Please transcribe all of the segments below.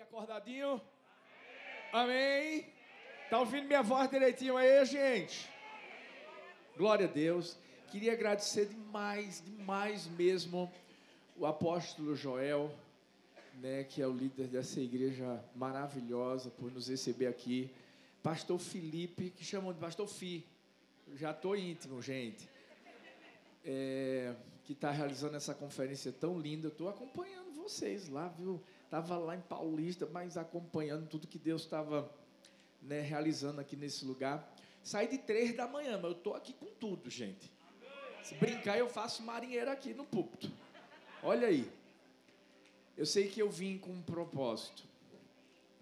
acordadinho? Amém? Tá ouvindo minha voz direitinho aí, gente? Glória a Deus. Queria agradecer demais, demais mesmo o apóstolo Joel, né, que é o líder dessa igreja maravilhosa por nos receber aqui. Pastor Felipe, que chamam de Pastor Fi. Já tô íntimo, gente. É, que está realizando essa conferência tão linda. Estou acompanhando vocês lá, viu? Estava lá em Paulista, mas acompanhando tudo que Deus estava né, realizando aqui nesse lugar. Saí de três da manhã, mas eu estou aqui com tudo, gente. Se brincar, eu faço marinheiro aqui no púlpito. Olha aí. Eu sei que eu vim com um propósito.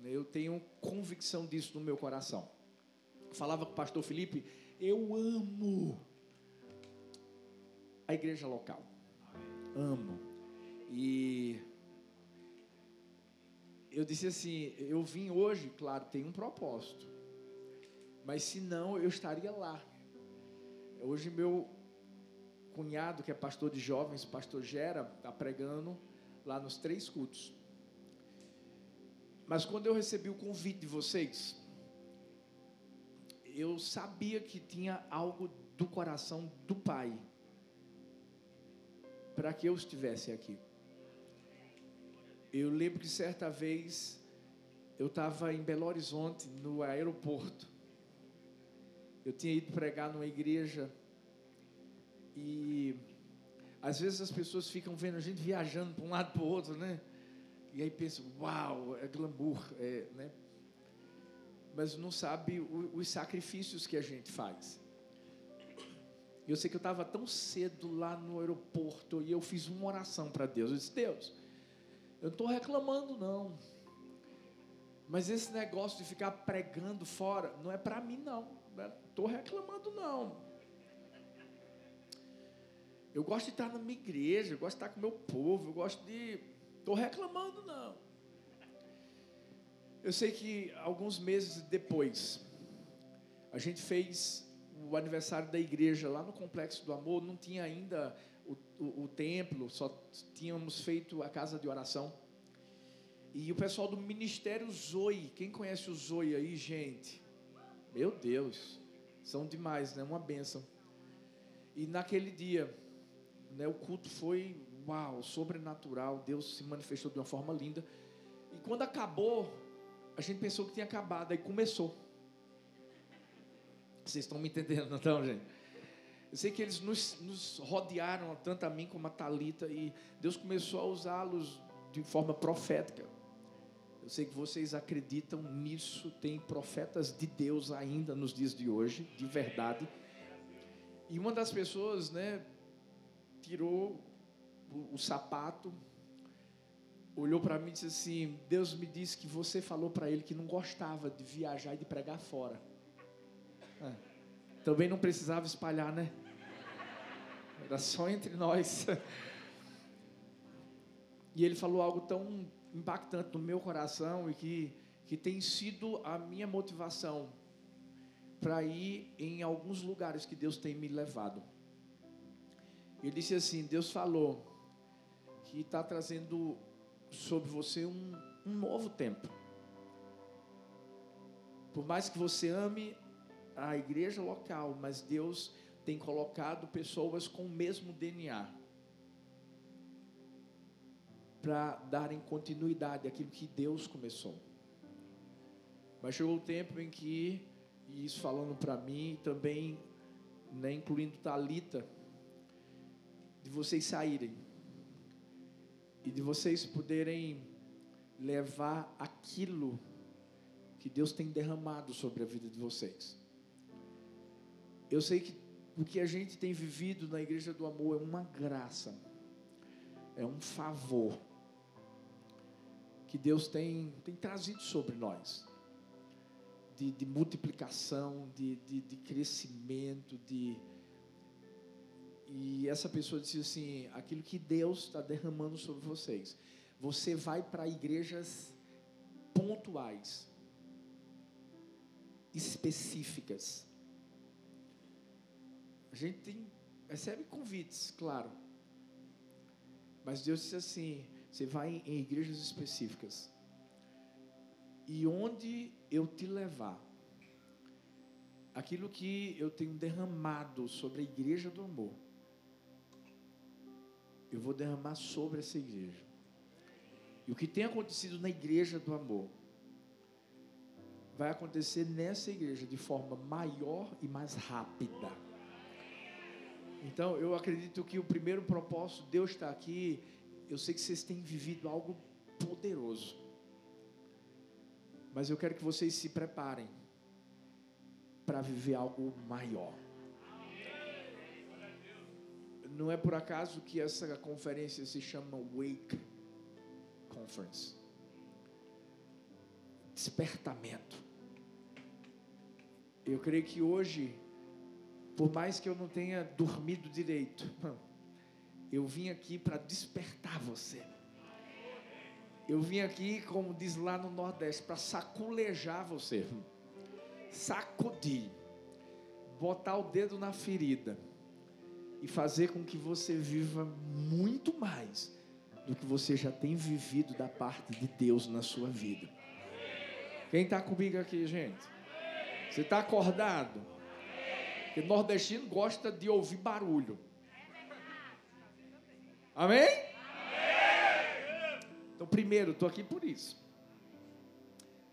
Né, eu tenho convicção disso no meu coração. falava com o pastor Felipe, eu amo a igreja local. Amo. E eu disse assim: eu vim hoje, claro, tem um propósito, mas se não, eu estaria lá. Hoje, meu cunhado, que é pastor de jovens, pastor Gera, está pregando lá nos três cultos. Mas quando eu recebi o convite de vocês, eu sabia que tinha algo do coração do Pai para que eu estivesse aqui. Eu lembro que certa vez eu estava em Belo Horizonte, no aeroporto. Eu tinha ido pregar numa igreja e às vezes as pessoas ficam vendo a gente viajando para um lado para o outro, né? E aí pensam, uau, é glamour, é, né? Mas não sabe os sacrifícios que a gente faz. Eu sei que eu estava tão cedo lá no aeroporto e eu fiz uma oração para Deus. Eu disse, Deus, eu estou reclamando, não. Mas esse negócio de ficar pregando fora não é para mim, não. Estou reclamando, não. Eu gosto de estar na minha igreja, eu gosto de estar com o meu povo, eu gosto de. Estou reclamando, não. Eu sei que alguns meses depois, a gente fez o aniversário da igreja lá no Complexo do Amor, não tinha ainda o, o, o, templo, só tínhamos feito a casa de oração. E o pessoal do Ministério Zoe, quem conhece o Zoe aí, gente? Meu Deus, são demais, né? Uma benção. E naquele dia, né, o culto foi, uau, sobrenatural. Deus se manifestou de uma forma linda. E quando acabou, a gente pensou que tinha acabado, aí começou. Vocês estão me entendendo, não estão, gente? Eu sei que eles nos, nos rodearam, tanto a mim como a Talita, e Deus começou a usá-los de forma profética. Eu sei que vocês acreditam nisso, tem profetas de Deus ainda nos dias de hoje, de verdade. E uma das pessoas, né, tirou o, o sapato, olhou para mim e disse assim: Deus me disse que você falou para ele que não gostava de viajar e de pregar fora. É. Também não precisava espalhar, né? Era só entre nós. E ele falou algo tão impactante no meu coração e que, que tem sido a minha motivação para ir em alguns lugares que Deus tem me levado. Ele disse assim: Deus falou que está trazendo sobre você um, um novo tempo. Por mais que você ame a igreja local, mas Deus tem colocado pessoas com o mesmo DNA para darem continuidade àquilo que Deus começou. Mas chegou o tempo em que, e isso falando para mim, também, né, incluindo Talita, de vocês saírem e de vocês poderem levar aquilo que Deus tem derramado sobre a vida de vocês. Eu sei que o que a gente tem vivido na Igreja do Amor é uma graça, é um favor que Deus tem, tem trazido sobre nós. De, de multiplicação, de, de, de, crescimento, de. E essa pessoa disse assim: aquilo que Deus está derramando sobre vocês. Você vai para igrejas pontuais, específicas, a gente tem, recebe convites, claro. Mas Deus disse assim: você vai em igrejas específicas. E onde eu te levar, aquilo que eu tenho derramado sobre a igreja do amor, eu vou derramar sobre essa igreja. E o que tem acontecido na igreja do amor, vai acontecer nessa igreja de forma maior e mais rápida. Então, eu acredito que o primeiro propósito, Deus está aqui. Eu sei que vocês têm vivido algo poderoso. Mas eu quero que vocês se preparem para viver algo maior. Não é por acaso que essa conferência se chama Wake Conference despertamento. Eu creio que hoje, por mais que eu não tenha dormido direito, eu vim aqui para despertar você. Eu vim aqui, como diz lá no Nordeste, para saculejar você, sacudir, botar o dedo na ferida e fazer com que você viva muito mais do que você já tem vivido da parte de Deus na sua vida. Quem está comigo aqui, gente? Você está acordado? Porque nordestino gosta de ouvir barulho. Amém? Então, primeiro, estou aqui por isso.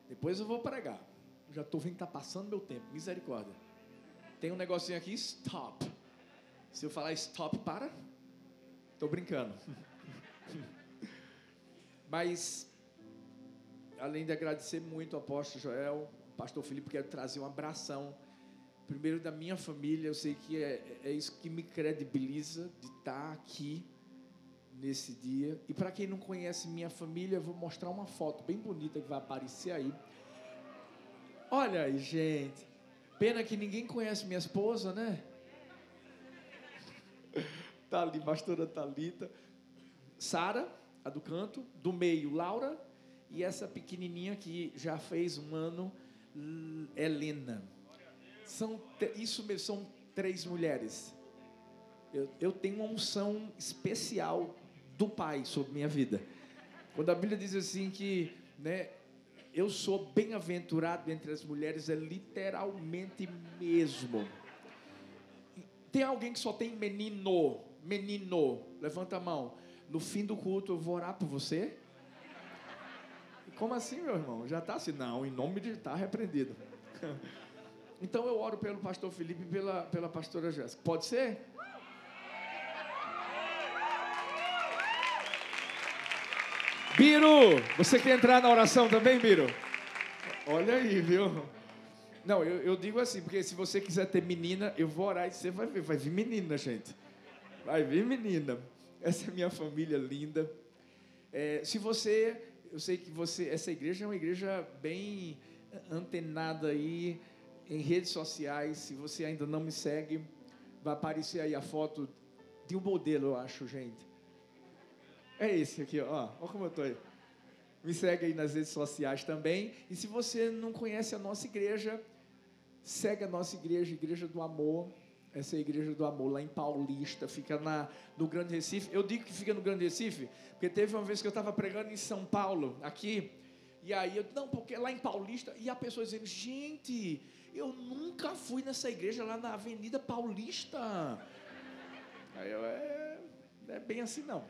Depois eu vou pregar. Já estou vendo que está passando meu tempo. Misericórdia. Tem um negocinho aqui, stop. Se eu falar stop, para. Estou brincando. Mas além de agradecer muito ao apóstolo Joel, pastor Felipe, quero trazer um abração. Primeiro da minha família, eu sei que é, é isso que me credibiliza de estar aqui nesse dia. E para quem não conhece minha família, eu vou mostrar uma foto bem bonita que vai aparecer aí. Olha aí, gente. Pena que ninguém conhece minha esposa, né? Tá ali, pastora Talita. Sara, a do canto. Do meio, Laura e essa pequenininha que já fez um ano, Helena. São isso mesmo, são três mulheres. Eu, eu tenho uma unção especial do Pai sobre minha vida. Quando a Bíblia diz assim que, né, eu sou bem-aventurado entre as mulheres, é literalmente mesmo. Tem alguém que só tem menino, menino, levanta a mão. No fim do culto eu vou orar por você. Como assim, meu irmão? Já está assim? Não, em nome de está repreendido. Então eu oro pelo pastor Felipe e pela, pela pastora Jéssica. Pode ser? Biro, você quer entrar na oração também, Biro? Olha aí, viu? Não, eu, eu, digo assim, porque se você quiser ter menina, eu vou orar e você vai ver, vai vir menina, gente. Vai vir menina. Essa é minha família linda. É, se você eu sei que você, essa igreja é uma igreja bem antenada aí em redes sociais. Se você ainda não me segue, vai aparecer aí a foto de um modelo, eu acho, gente. É esse aqui, ó. Olha como eu tô aí. Me segue aí nas redes sociais também. E se você não conhece a nossa igreja, segue a nossa igreja, Igreja do Amor. Essa é a Igreja do Amor, lá em Paulista, fica na, no Grande Recife. Eu digo que fica no Grande Recife, porque teve uma vez que eu estava pregando em São Paulo, aqui, e aí eu, não, porque lá em Paulista, e a pessoa dizendo, gente, eu nunca fui nessa igreja lá na Avenida Paulista. Aí eu, é, é bem assim não.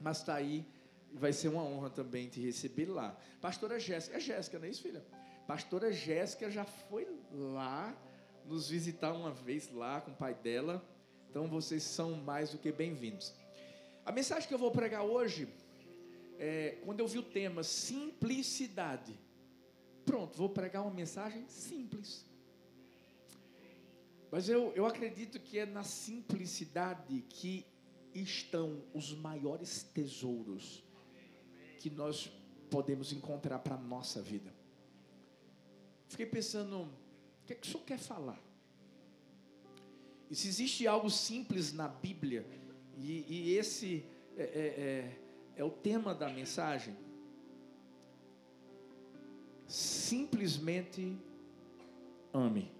Mas está aí, vai ser uma honra também te receber lá. Pastora Jéssica, é Jéssica, não é isso, filha? Pastora Jéssica já foi lá nos visitar uma vez lá com o pai dela. Então vocês são mais do que bem-vindos. A mensagem que eu vou pregar hoje, é, quando eu vi o tema simplicidade, pronto, vou pregar uma mensagem simples. Mas eu, eu acredito que é na simplicidade que estão os maiores tesouros que nós podemos encontrar para a nossa vida. Fiquei pensando, o que, é que o senhor quer falar? E se existe algo simples na Bíblia, e, e esse é, é, é, é o tema da mensagem, simplesmente ame.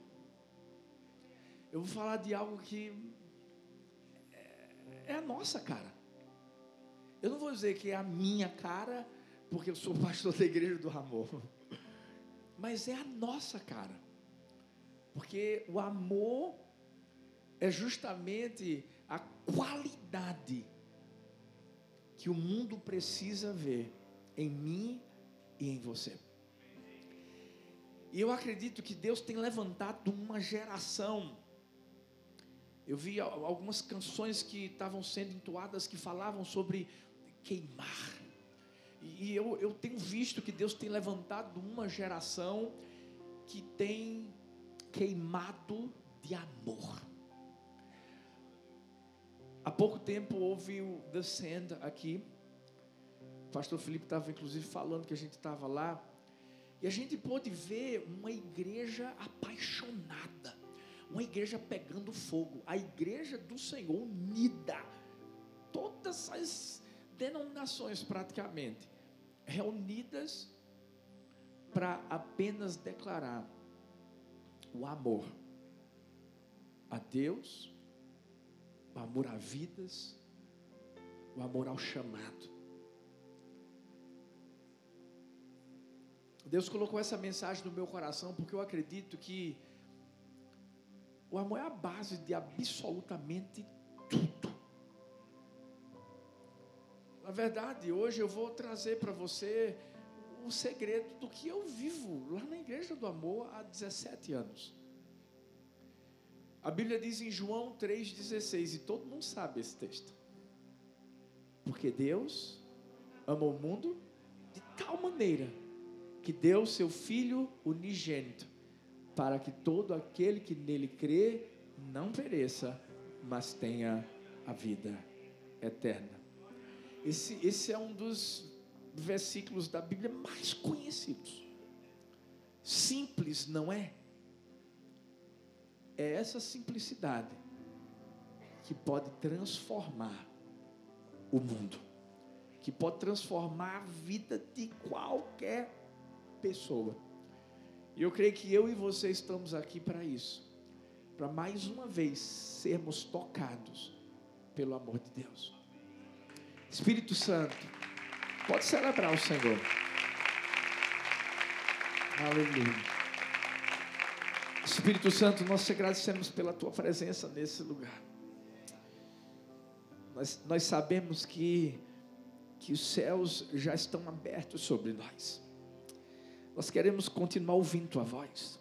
Eu vou falar de algo que é, é a nossa cara. Eu não vou dizer que é a minha cara, porque eu sou pastor da igreja do amor. Mas é a nossa cara. Porque o amor é justamente a qualidade que o mundo precisa ver em mim e em você. E eu acredito que Deus tem levantado uma geração. Eu vi algumas canções que estavam sendo entoadas que falavam sobre queimar. E eu, eu tenho visto que Deus tem levantado uma geração que tem queimado de amor. Há pouco tempo houve o The Sand aqui. O pastor Felipe estava inclusive falando que a gente estava lá. E a gente pôde ver uma igreja apaixonada, uma igreja pegando fogo, a igreja do Senhor unida, todas as denominações praticamente reunidas para apenas declarar o amor a Deus, o amor a vidas, o amor ao chamado. Deus colocou essa mensagem no meu coração porque eu acredito que o amor é a base de absolutamente tudo. Na verdade, hoje eu vou trazer para você o segredo do que eu vivo lá na Igreja do Amor há 17 anos. A Bíblia diz em João 3,16, e todo mundo sabe esse texto. Porque Deus ama o mundo de tal maneira que deu seu Filho unigênito, para que todo aquele que nele crê não pereça, mas tenha a vida eterna. Esse, esse é um dos versículos da Bíblia mais conhecidos. Simples, não é? É essa simplicidade que pode transformar o mundo, que pode transformar a vida de qualquer pessoa. E eu creio que eu e você estamos aqui para isso, para mais uma vez sermos tocados pelo amor de Deus. Espírito Santo, pode celebrar o Senhor. Aleluia. Espírito Santo, nós te agradecemos pela tua presença nesse lugar. Nós, nós sabemos que, que os céus já estão abertos sobre nós. Nós queremos continuar ouvindo tua voz.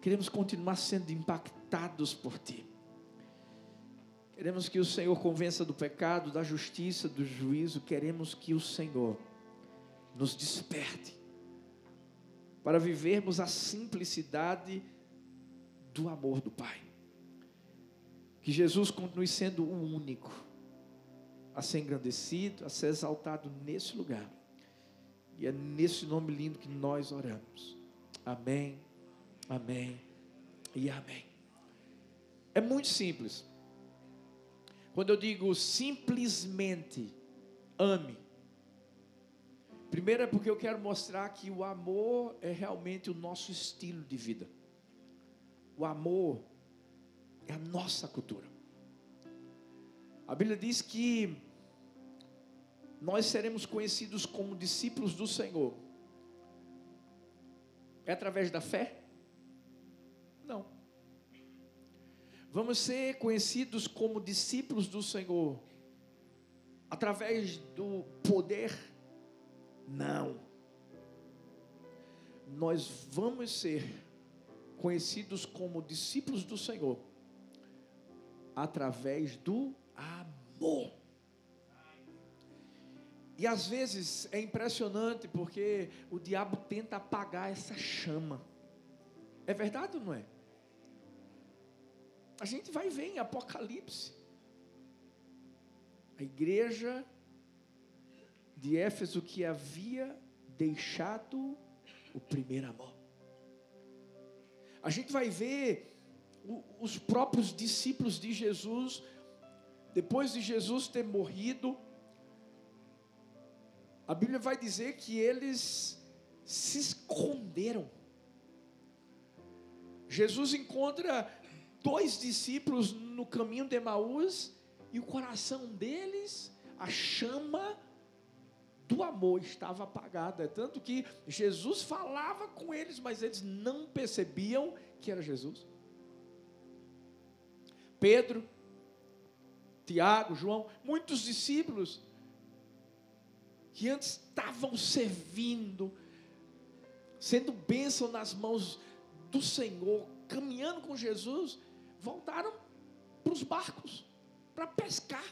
Queremos continuar sendo impactados por ti. Queremos que o Senhor convença do pecado, da justiça, do juízo. Queremos que o Senhor nos desperte para vivermos a simplicidade do amor do Pai. Que Jesus continue sendo o único a ser engrandecido, a ser exaltado nesse lugar e é nesse nome lindo que nós oramos. Amém, amém e amém. É muito simples. Quando eu digo simplesmente ame, primeiro é porque eu quero mostrar que o amor é realmente o nosso estilo de vida. O amor é a nossa cultura. A Bíblia diz que nós seremos conhecidos como discípulos do Senhor. É através da fé? Não. Vamos ser conhecidos como discípulos do Senhor através do poder? Não. Nós vamos ser conhecidos como discípulos do Senhor através do amor. E às vezes é impressionante porque o diabo tenta apagar essa chama. É verdade ou não é? A gente vai ver em Apocalipse. A igreja de Éfeso que havia deixado o primeiro amor. A gente vai ver os próprios discípulos de Jesus, depois de Jesus ter morrido, a Bíblia vai dizer que eles se esconderam. Jesus encontra dois discípulos no caminho de Emaús e o coração deles, a chama do amor estava apagada. Tanto que Jesus falava com eles, mas eles não percebiam que era Jesus. Pedro, Tiago, João, muitos discípulos que antes estavam servindo, sendo bênção nas mãos do Senhor, caminhando com Jesus, voltaram para os barcos para pescar.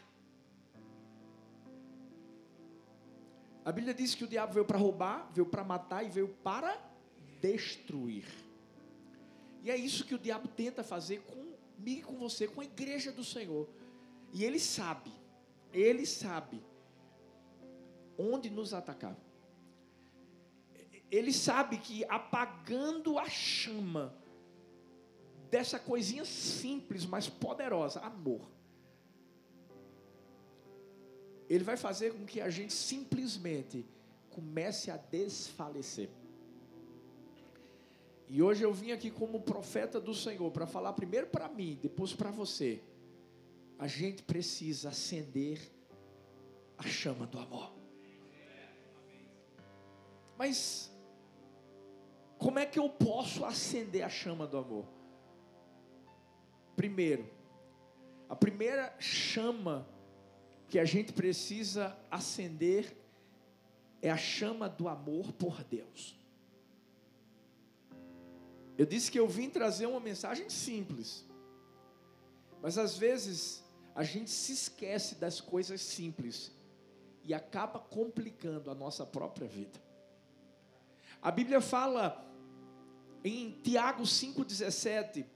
A Bíblia diz que o diabo veio para roubar, veio para matar e veio para destruir. E é isso que o diabo tenta fazer comigo e com você, com a igreja do Senhor. E ele sabe, ele sabe onde nos atacar. Ele sabe que apagando a chama dessa coisinha simples, mas poderosa, amor, ele vai fazer com que a gente simplesmente comece a desfalecer. E hoje eu vim aqui como profeta do Senhor para falar primeiro para mim, depois para você. A gente precisa acender a chama do amor. Mas como é que eu posso acender a chama do amor? Primeiro, a primeira chama que a gente precisa acender é a chama do amor por Deus. Eu disse que eu vim trazer uma mensagem simples, mas às vezes a gente se esquece das coisas simples e acaba complicando a nossa própria vida. A Bíblia fala em Tiago 5,17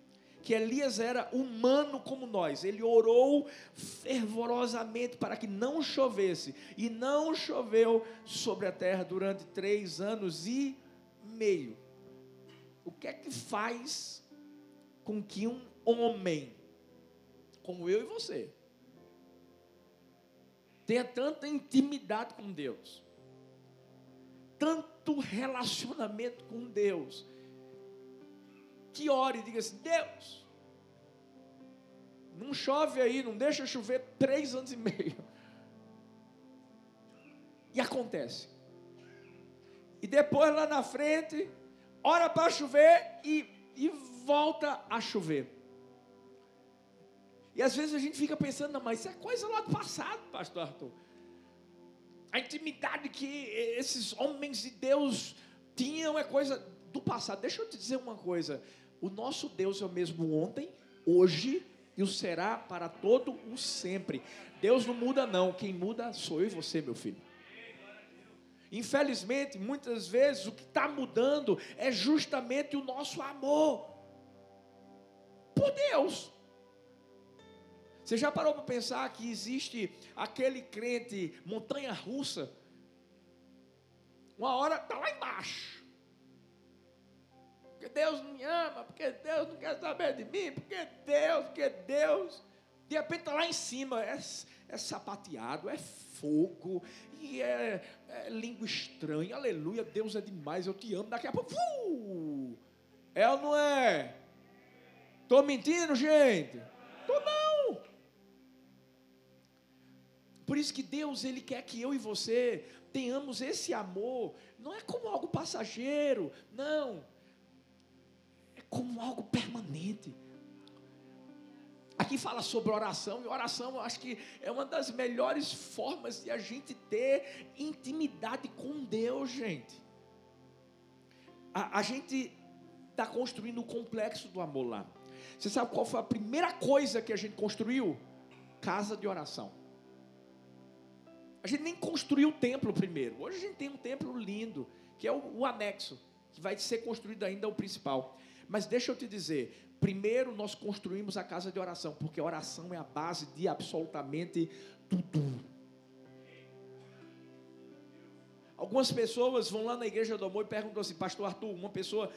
que Elias era humano como nós. Ele orou fervorosamente para que não chovesse. E não choveu sobre a terra durante três anos e meio. O que é que faz com que um homem, como eu e você, tenha tanta intimidade com Deus, tanto relacionamento com Deus, que ore e diga assim: Deus, não chove aí, não deixa chover três anos e meio. E acontece. E depois lá na frente, ora para chover e, e volta a chover. E às vezes a gente fica pensando, não, mas isso é coisa lá do passado, pastor Arthur. A intimidade que esses homens de Deus tinham é coisa do passado. Deixa eu te dizer uma coisa. O nosso Deus é o mesmo ontem, hoje e o será para todo o sempre. Deus não muda não, quem muda sou eu e você, meu filho. Infelizmente, muitas vezes o que está mudando é justamente o nosso amor por Deus. Você já parou para pensar que existe aquele crente montanha russa? Uma hora está lá embaixo porque Deus me ama, porque Deus não quer saber de mim, porque Deus, porque Deus. De repente está lá em cima, é, é sapateado, é fogo, e é, é, língua estranha, aleluia, Deus é demais, eu te amo. Daqui a pouco, uh, é ou não é? Estou mentindo, gente? Estou não. Por isso que Deus, Ele quer que eu e você tenhamos esse amor, não é como algo passageiro, não como algo permanente. Aqui fala sobre oração, e oração eu acho que é uma das melhores formas de a gente ter intimidade com Deus, gente. A, a gente está construindo o complexo do amor lá. Você sabe qual foi a primeira coisa que a gente construiu? Casa de oração. A gente nem construiu o templo primeiro. Hoje a gente tem um templo lindo, que é o, o anexo, que vai ser construído ainda o principal. Mas deixa eu te dizer, primeiro nós construímos a casa de oração, porque a oração é a base de absolutamente tudo. Algumas pessoas vão lá na igreja do amor e perguntam assim, pastor Arthur, uma pessoa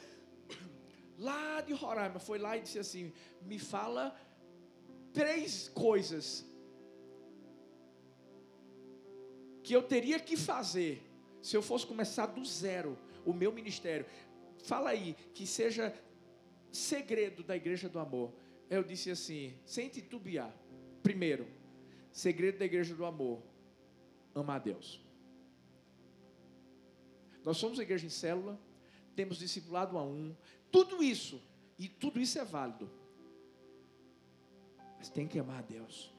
lá de Roraima foi lá e disse assim: me fala três coisas que eu teria que fazer se eu fosse começar do zero o meu ministério. Fala aí, que seja segredo da igreja do amor. Eu disse assim, sem titubear. Primeiro, segredo da igreja do amor: ama a Deus. Nós somos igreja em célula, temos discipulado a um, tudo isso, e tudo isso é válido. Mas tem que amar a Deus.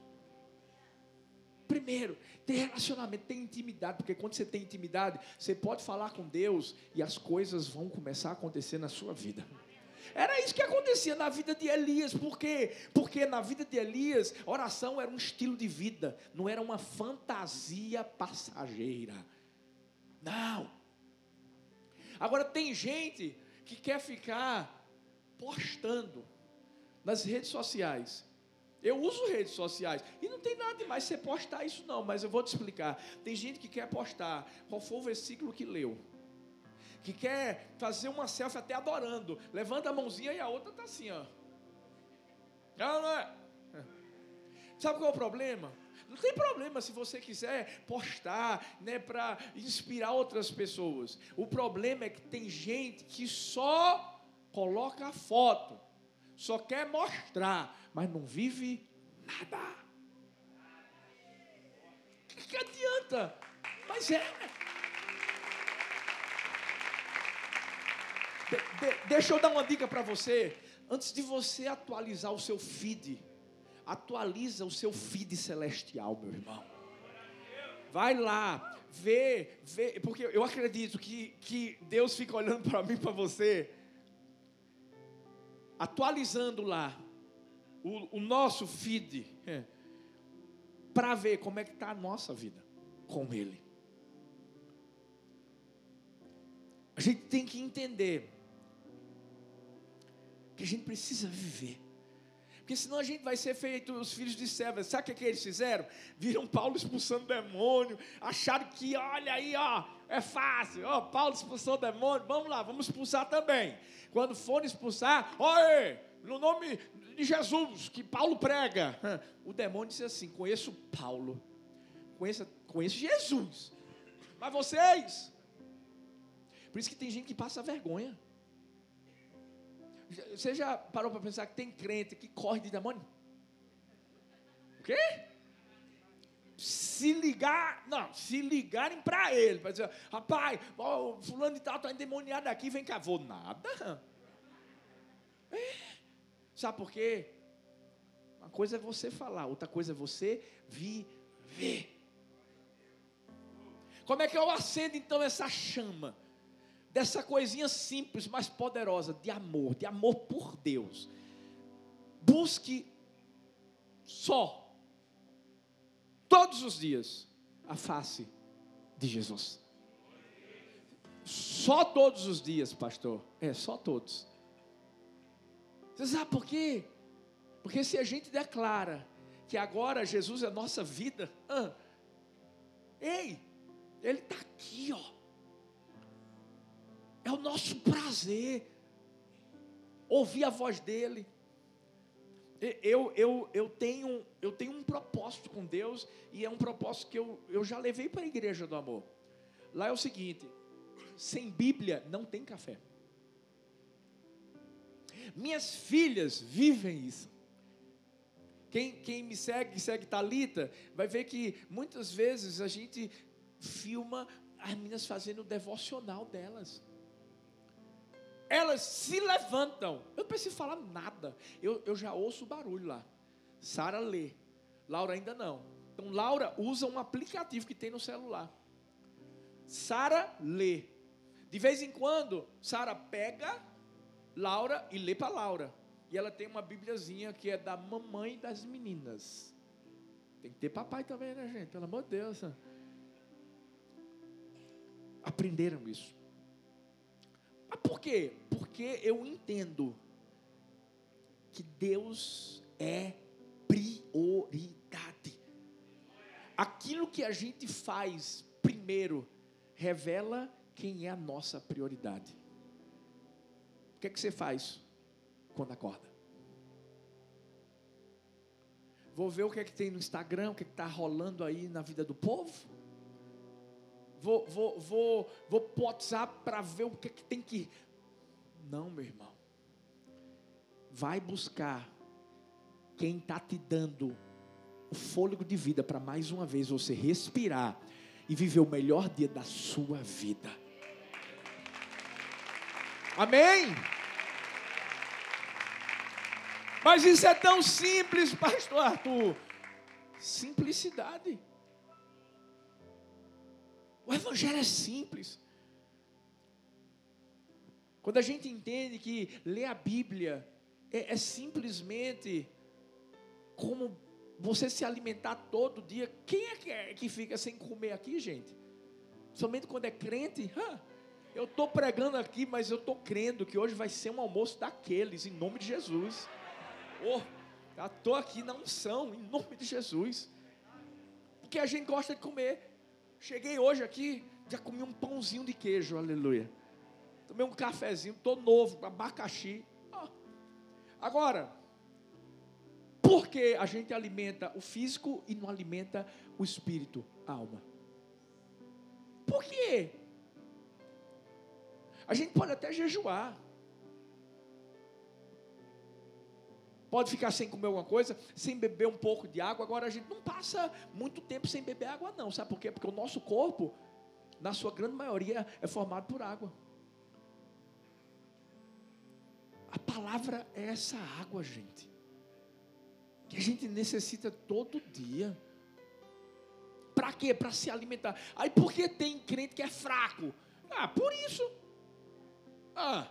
Primeiro, ter relacionamento, ter intimidade, porque quando você tem intimidade, você pode falar com Deus e as coisas vão começar a acontecer na sua vida. Era isso que acontecia na vida de Elias, por quê? Porque na vida de Elias, oração era um estilo de vida, não era uma fantasia passageira. Não. Agora tem gente que quer ficar postando nas redes sociais eu uso redes sociais. E não tem nada demais você postar isso, não. Mas eu vou te explicar. Tem gente que quer postar qual foi o versículo que leu. Que quer fazer uma selfie até adorando. Levanta a mãozinha e a outra está assim, ó. Não, não é. Sabe qual é o problema? Não tem problema se você quiser postar, né, para inspirar outras pessoas. O problema é que tem gente que só coloca a foto, só quer mostrar, mas não vive nada. O que, que adianta? Mas é. De, de, deixa eu dar uma dica para você. Antes de você atualizar o seu feed, atualiza o seu feed celestial, meu irmão. Vai lá, vê, vê, porque eu acredito que, que Deus fica olhando para mim, para você, atualizando lá o, o nosso feed é, para ver como é que está a nossa vida com Ele. A gente tem que entender que a gente precisa viver. Porque senão a gente vai ser feito os filhos de Seva. Sabe o que, que eles fizeram? Viram Paulo expulsando demônio, acharam que, olha aí, ó, é fácil. Ó, Paulo expulsou demônio, vamos lá, vamos expulsar também. Quando forem expulsar, olha, no nome de Jesus, que Paulo prega. O demônio disse assim: Conheço Paulo, conheço, conheço Jesus, mas vocês. Por isso que tem gente que passa vergonha. Você já parou para pensar que tem crente que corre de demônio? O quê? Se ligar, não, se ligarem para ele, para dizer, rapaz, ó, fulano de tal está endemoniado aqui, vem cá, vou nada. É. Sabe por quê? Uma coisa é você falar, outra coisa é você viver. Como é que eu acendo então essa chama? Dessa coisinha simples, mas poderosa, de amor, de amor por Deus. Busque só, todos os dias, a face de Jesus. Só todos os dias, pastor. É, só todos. Você sabe por quê? Porque se a gente declara que agora Jesus é nossa vida, ah, ei, Ele está aqui, ó. É o nosso prazer ouvir a voz dEle. Eu, eu, eu, tenho, eu tenho um propósito com Deus e é um propósito que eu, eu já levei para a igreja do amor. Lá é o seguinte: sem Bíblia não tem café. Minhas filhas vivem isso. Quem, quem me segue, segue Talita, vai ver que muitas vezes a gente filma as meninas fazendo o devocional delas. Elas se levantam. Eu não preciso falar nada. Eu, eu já ouço o barulho lá. Sara lê. Laura ainda não. Então, Laura usa um aplicativo que tem no celular. Sara lê. De vez em quando, Sara pega Laura e lê para Laura. E ela tem uma Bíbliazinha que é da mamãe das meninas. Tem que ter papai também, né, gente? Pelo amor de Deus. Aprenderam isso. Por quê? Porque eu entendo que Deus é prioridade. Aquilo que a gente faz primeiro revela quem é a nossa prioridade. O que, é que você faz quando acorda? Vou ver o que é que tem no Instagram, o que é está rolando aí na vida do povo. Vou, vou, vou, vou WhatsApp para ver o que é que tem que. Não, meu irmão. Vai buscar quem está te dando o fôlego de vida para mais uma vez você respirar e viver o melhor dia da sua vida. Amém? Mas isso é tão simples, pastor Arthur. Simplicidade. O evangelho é simples. Quando a gente entende que ler a Bíblia é, é simplesmente como você se alimentar todo dia. Quem é que, é que fica sem comer aqui, gente? Somente quando é crente? eu estou pregando aqui, mas eu estou crendo que hoje vai ser um almoço daqueles, em nome de Jesus. Oh, estou aqui na unção, em nome de Jesus. Porque a gente gosta de comer. Cheguei hoje aqui, já comi um pãozinho de queijo, aleluia. Tomei um cafezinho, todo novo, abacaxi. Agora, por que a gente alimenta o físico e não alimenta o espírito, a alma? Por quê? A gente pode até jejuar. Pode ficar sem comer alguma coisa, sem beber um pouco de água. Agora a gente não passa muito tempo sem beber água, não. Sabe por quê? Porque o nosso corpo, na sua grande maioria, é formado por água. A palavra é essa água, gente. Que a gente necessita todo dia. Para quê? Para se alimentar. Aí por que tem crente que é fraco? Ah, por isso. Ah,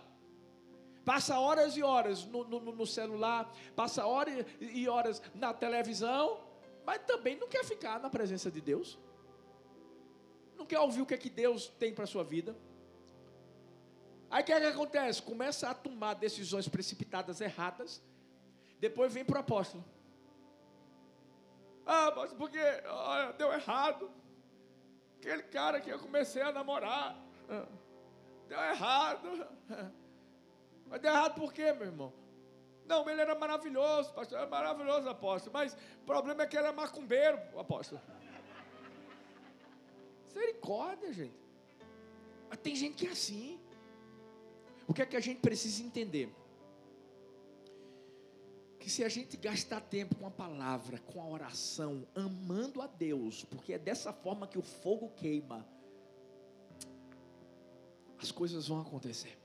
passa horas e horas no, no, no celular, passa horas e horas na televisão, mas também não quer ficar na presença de Deus. Não quer ouvir o que é que Deus tem para a sua vida. Aí o que, é que acontece? Começa a tomar decisões precipitadas erradas. Depois vem para o apóstolo. Ah, mas porque olha, deu errado. Aquele cara que eu comecei a namorar. Ah, deu errado. Mas deu errado por quê, meu irmão? Não, ele era maravilhoso, pastor. Era maravilhoso, apóstolo. Mas o problema é que ele era macumbeiro, apóstolo. Misericórdia, gente. Mas tem gente que é assim. O que é que a gente precisa entender? Que se a gente gastar tempo com a palavra, com a oração, amando a Deus, porque é dessa forma que o fogo queima, as coisas vão acontecer.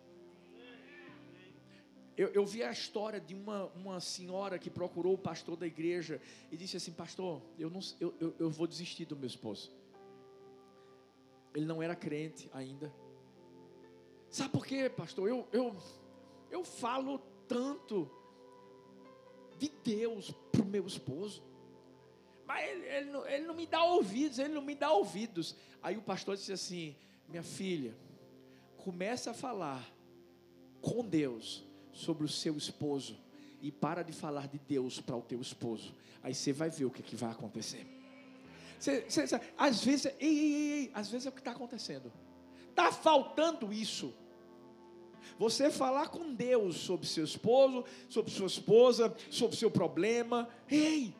Eu, eu, vi a história de uma, uma senhora que procurou o pastor da igreja e disse assim: Pastor, eu, não, eu, eu, eu vou desistir do meu esposo. Ele não era crente ainda. Sabe por quê, pastor? Eu, eu, eu falo tanto de Deus para o meu esposo. Mas ele, ele, não, ele não me dá ouvidos, ele não me dá ouvidos. Aí o pastor disse assim: Minha filha, começa a falar com Deus sobre o seu esposo e para de falar de Deus para o teu esposo. Aí você vai ver o que, que vai acontecer. Você, às vezes, ei, ei, ei, às vezes é o que está acontecendo. Está faltando isso. Você falar com Deus sobre seu esposo, sobre sua esposa, sobre seu problema. Ei!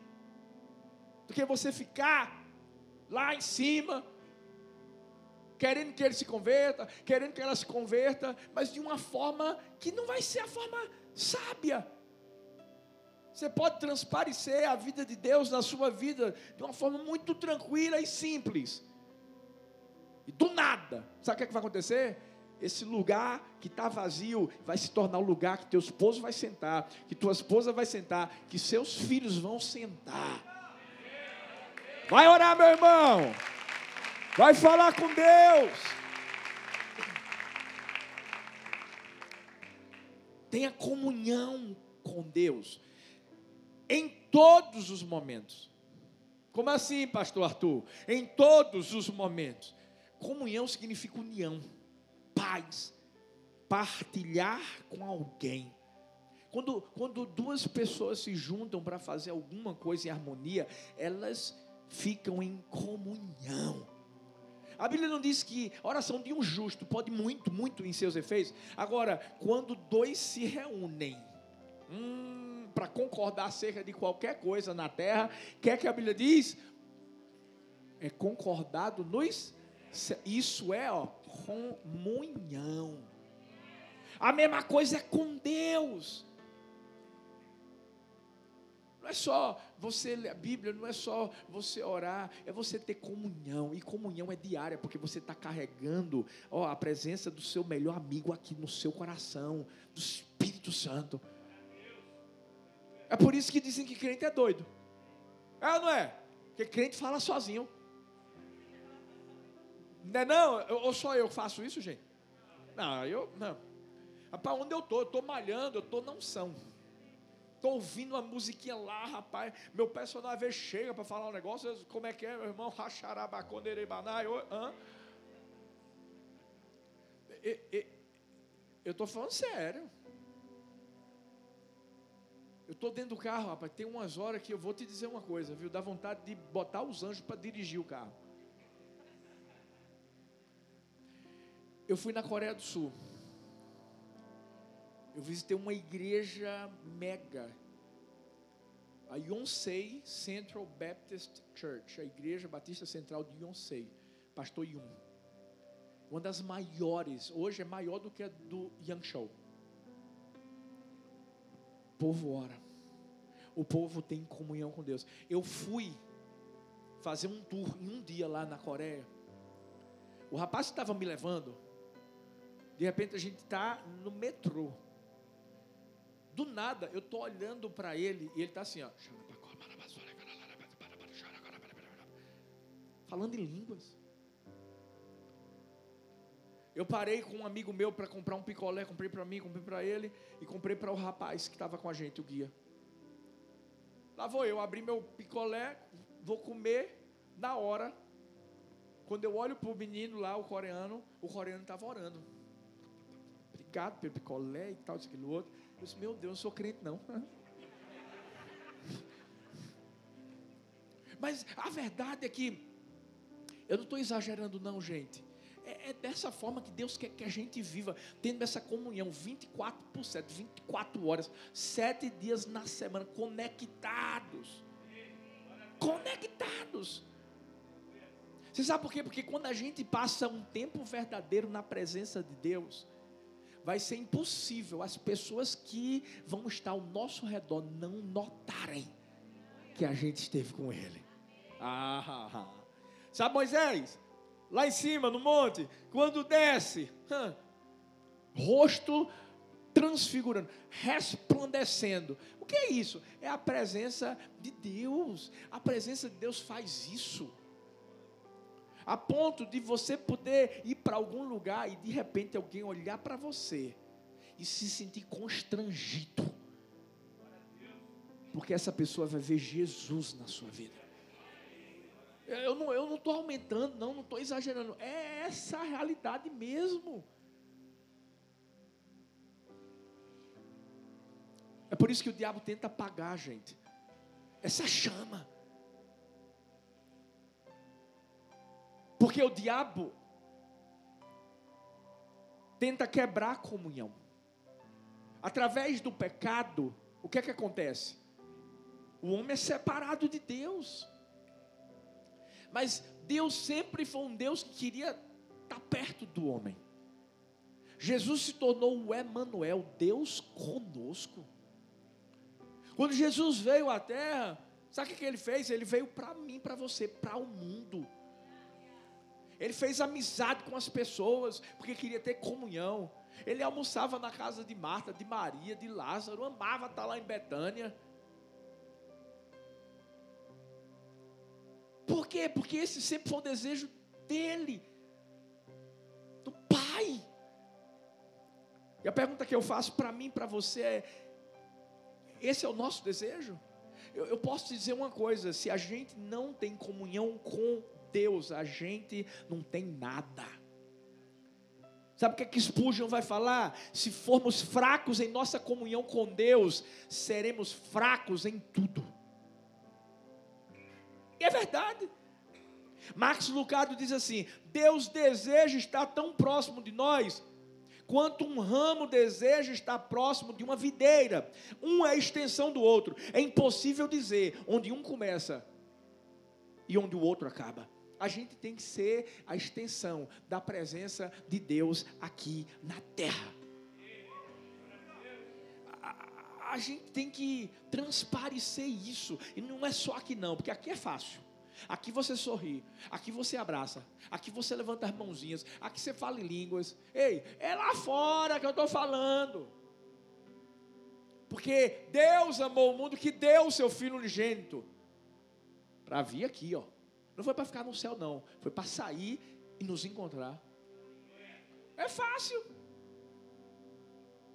Do que você ficar lá em cima, querendo que ele se converta, querendo que ela se converta, mas de uma forma que não vai ser a forma sábia. Você pode transparecer a vida de Deus na sua vida de uma forma muito tranquila e simples. E do nada, sabe o que, é que vai acontecer? esse lugar que está vazio vai se tornar o lugar que teu esposo vai sentar, que tua esposa vai sentar, que seus filhos vão sentar. Vai orar, meu irmão. Vai falar com Deus. Tenha comunhão com Deus em todos os momentos. Como assim, pastor Arthur? Em todos os momentos. Comunhão significa união paz, partilhar com alguém. Quando, quando duas pessoas se juntam para fazer alguma coisa em harmonia, elas ficam em comunhão. A Bíblia não diz que a oração de um justo pode muito, muito em seus efeitos. Agora, quando dois se reúnem hum, para concordar acerca de qualquer coisa na terra, que é que a Bíblia diz? É concordado nos. Isso é, ó, comunhão. A mesma coisa é com Deus. Não é só você a Bíblia, não é só você orar, é você ter comunhão. E comunhão é diária, porque você está carregando ó, a presença do seu melhor amigo aqui no seu coração, do Espírito Santo. É por isso que dizem que crente é doido. É ou não é? Porque crente fala sozinho. Não é não? Ou só eu faço isso, gente? Não, eu não. Para onde eu estou? Eu estou malhando, eu estou na unção. Estou ouvindo uma musiquinha lá, rapaz. Meu personagem chega para falar um negócio. Como é que é, meu irmão? Racharabaconderebanai. Eu estou falando sério. Eu estou dentro do carro, rapaz. Tem umas horas que eu vou te dizer uma coisa, viu? Dá vontade de botar os anjos para dirigir o carro. Eu fui na Coreia do Sul. Eu visitei uma igreja mega, a Yonsei Central Baptist Church, a igreja batista central de Yonsei, pastor Yun. Uma das maiores, hoje é maior do que a do Yangshou. O povo ora. O povo tem comunhão com Deus. Eu fui fazer um tour em um dia lá na Coreia. O rapaz que estava me levando, de repente a gente está no metrô. Do nada, eu estou olhando para ele e ele está assim, ó. Falando em línguas. Eu parei com um amigo meu para comprar um picolé, comprei para mim, comprei para ele e comprei para o rapaz que estava com a gente, o guia. Lá vou eu, abri meu picolé, vou comer na hora. Quando eu olho para o menino lá, o coreano, o coreano estava orando. Obrigado pelo picolé e tal, isso, aquilo outro. Eu disse, meu Deus, eu não sou crente não. Mas a verdade é que, eu não estou exagerando não, gente. É, é, dessa forma que Deus quer que a gente viva, tendo essa comunhão 24 por 7, 24 horas, 7 dias na semana, conectados. Conectados. Você sabe por quê? Porque quando a gente passa um tempo verdadeiro na presença de Deus, vai ser impossível as pessoas que vão estar ao nosso redor não notarem que a gente esteve com ele. Ah, ah, ah. Sabe Moisés? Lá em cima, no monte, quando desce, rosto transfigurando, resplandecendo. O que é isso? É a presença de Deus. A presença de Deus faz isso a ponto de você poder ir para algum lugar e de repente alguém olhar para você e se sentir constrangido. Porque essa pessoa vai ver Jesus na sua vida. Eu não estou não aumentando, não, não estou exagerando. É essa a realidade mesmo. É por isso que o diabo tenta apagar, gente. Essa chama. Porque o diabo tenta quebrar a comunhão. Através do pecado, o que é que acontece? O homem é separado de Deus. Mas Deus sempre foi um Deus que queria estar perto do homem. Jesus se tornou o Emanuel, Deus conosco. Quando Jesus veio à terra, sabe o que ele fez? Ele veio para mim, para você, para o mundo. Ele fez amizade com as pessoas, porque queria ter comunhão. Ele almoçava na casa de Marta, de Maria, de Lázaro, amava estar lá em Betânia. Por quê? Porque esse sempre foi o desejo dele, do Pai. E a pergunta que eu faço para mim, para você é: esse é o nosso desejo? Eu, eu posso te dizer uma coisa: se a gente não tem comunhão com Deus, a gente não tem nada. Sabe o que, é que Spurgeon vai falar? Se formos fracos em nossa comunhão com Deus, seremos fracos em tudo. E é verdade. Max Lucado diz assim: Deus deseja estar tão próximo de nós quanto um ramo deseja estar próximo de uma videira. Um é a extensão do outro. É impossível dizer onde um começa e onde o outro acaba a gente tem que ser a extensão da presença de Deus aqui na terra. a gente tem que transparecer isso. E não é só aqui não, porque aqui é fácil. Aqui você sorri, aqui você abraça, aqui você levanta as mãozinhas, aqui você fala em línguas. Ei, é lá fora que eu estou falando. Porque Deus amou o mundo que deu o seu filho unigênito para vir aqui, ó. Não foi para ficar no céu, não. Foi para sair e nos encontrar. É fácil.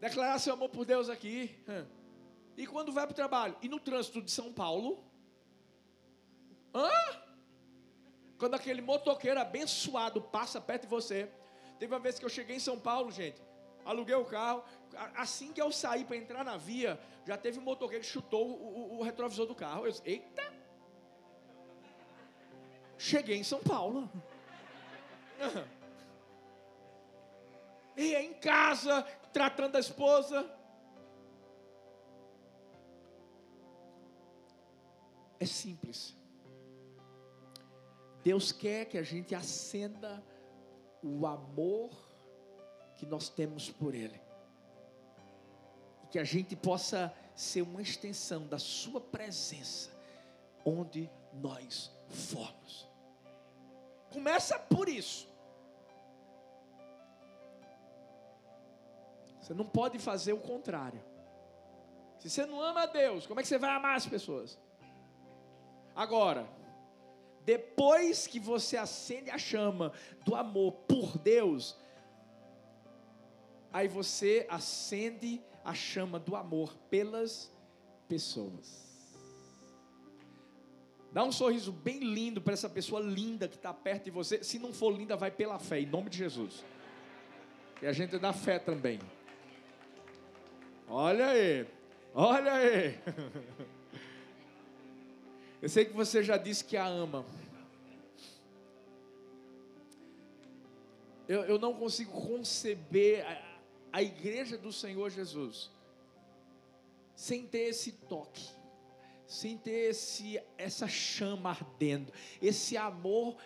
Declarar seu amor por Deus aqui. E quando vai para o trabalho? E no trânsito de São Paulo? Hã? Quando aquele motoqueiro abençoado passa perto de você. Teve uma vez que eu cheguei em São Paulo, gente. Aluguei o carro. Assim que eu saí para entrar na via, já teve um motoqueiro que chutou o, o, o retrovisor do carro. Eu disse, eita! Cheguei em São Paulo. E em casa, tratando a esposa. É simples. Deus quer que a gente acenda o amor que nós temos por Ele. E que a gente possa ser uma extensão da Sua presença, onde nós formos. Começa por isso. Você não pode fazer o contrário. Se você não ama a Deus, como é que você vai amar as pessoas? Agora, depois que você acende a chama do amor por Deus, aí você acende a chama do amor pelas pessoas. Dá um sorriso bem lindo para essa pessoa linda que está perto de você. Se não for linda, vai pela fé, em nome de Jesus. E a gente dá fé também. Olha aí, olha aí. Eu sei que você já disse que a ama. Eu, eu não consigo conceber a, a igreja do Senhor Jesus sem ter esse toque, sem ter esse, essa chama ardendo, esse amor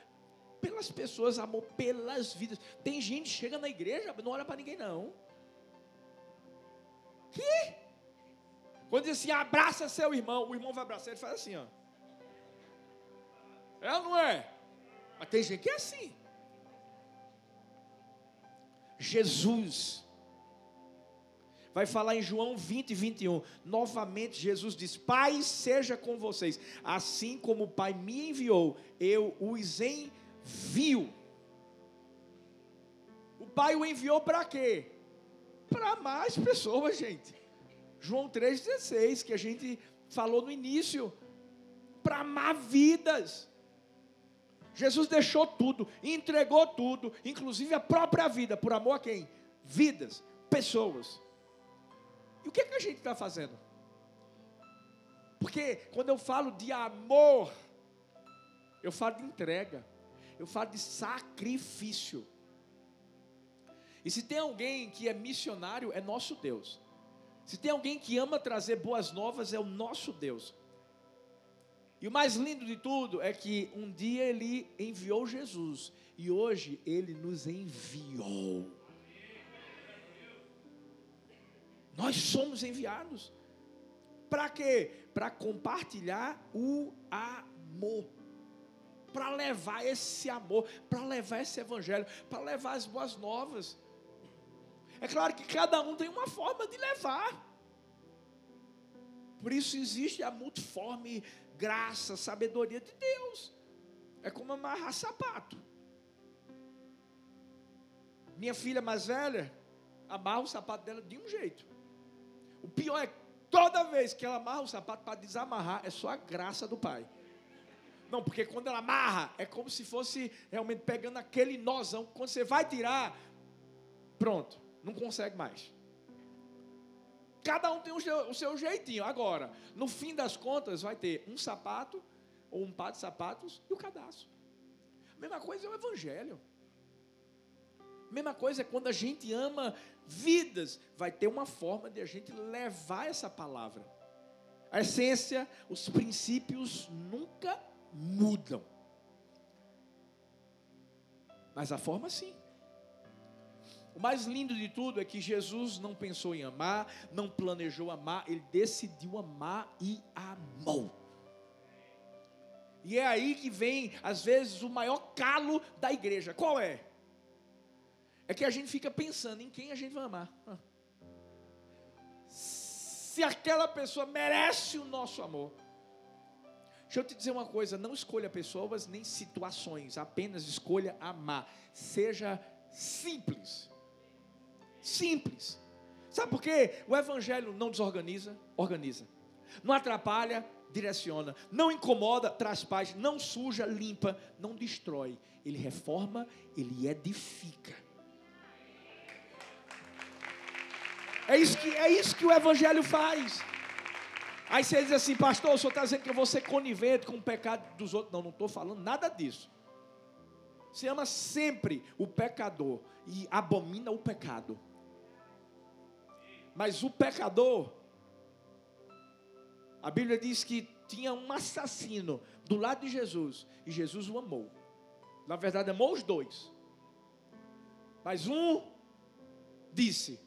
pelas pessoas, amor pelas vidas. Tem gente que chega na igreja, não olha para ninguém não. Que? Quando diz assim, abraça seu irmão, o irmão vai abraçar, ele faz assim, ó. É ou não é? Mas tem gente que é assim. Jesus vai falar em João 20, 21. Novamente, Jesus diz: Pai, seja com vocês, assim como o Pai me enviou, eu os envio. O Pai o enviou para quê? Para mais pessoas, gente. João 3,16, que a gente falou no início, para amar vidas. Jesus deixou tudo, entregou tudo, inclusive a própria vida, por amor a quem? Vidas, pessoas. E o que, é que a gente está fazendo? Porque quando eu falo de amor, eu falo de entrega, eu falo de sacrifício. E se tem alguém que é missionário, é nosso Deus. Se tem alguém que ama trazer boas novas, é o nosso Deus. E o mais lindo de tudo é que um dia ele enviou Jesus e hoje ele nos enviou. Nós somos enviados. Para quê? Para compartilhar o amor. Para levar esse amor, para levar esse evangelho, para levar as boas novas. É claro que cada um tem uma forma de levar. Por isso existe a multiforme graça, sabedoria de Deus. É como amarrar sapato. Minha filha mais velha amarra o sapato dela de um jeito. O pior é toda vez que ela amarra o sapato para desamarrar, é só a graça do pai. Não, porque quando ela amarra, é como se fosse realmente pegando aquele nozão. Quando você vai tirar, pronto, não consegue mais. Cada um tem o seu, o seu jeitinho. Agora, no fim das contas, vai ter um sapato, ou um par de sapatos e o cadastro. Mesma coisa é o Evangelho. Mesma coisa é quando a gente ama vidas, vai ter uma forma de a gente levar essa palavra. A essência, os princípios nunca mudam. Mas a forma sim. O mais lindo de tudo é que Jesus não pensou em amar, não planejou amar, ele decidiu amar e amou. E é aí que vem, às vezes, o maior calo da igreja. Qual é? É que a gente fica pensando em quem a gente vai amar. Se aquela pessoa merece o nosso amor. Deixa eu te dizer uma coisa: não escolha pessoas nem situações, apenas escolha amar. Seja simples. Simples. Sabe por quê? O Evangelho não desorganiza, organiza. Não atrapalha, direciona. Não incomoda, traz paz. Não suja, limpa. Não destrói. Ele reforma, ele edifica. É isso que, é isso que o Evangelho faz. Aí você diz assim, pastor, o senhor está dizendo que eu vou ser conivente com o pecado dos outros. Não, não estou falando nada disso. Você ama sempre o pecador e abomina o pecado. Mas o pecador, a Bíblia diz que tinha um assassino do lado de Jesus e Jesus o amou. Na verdade, amou os dois. Mas um disse: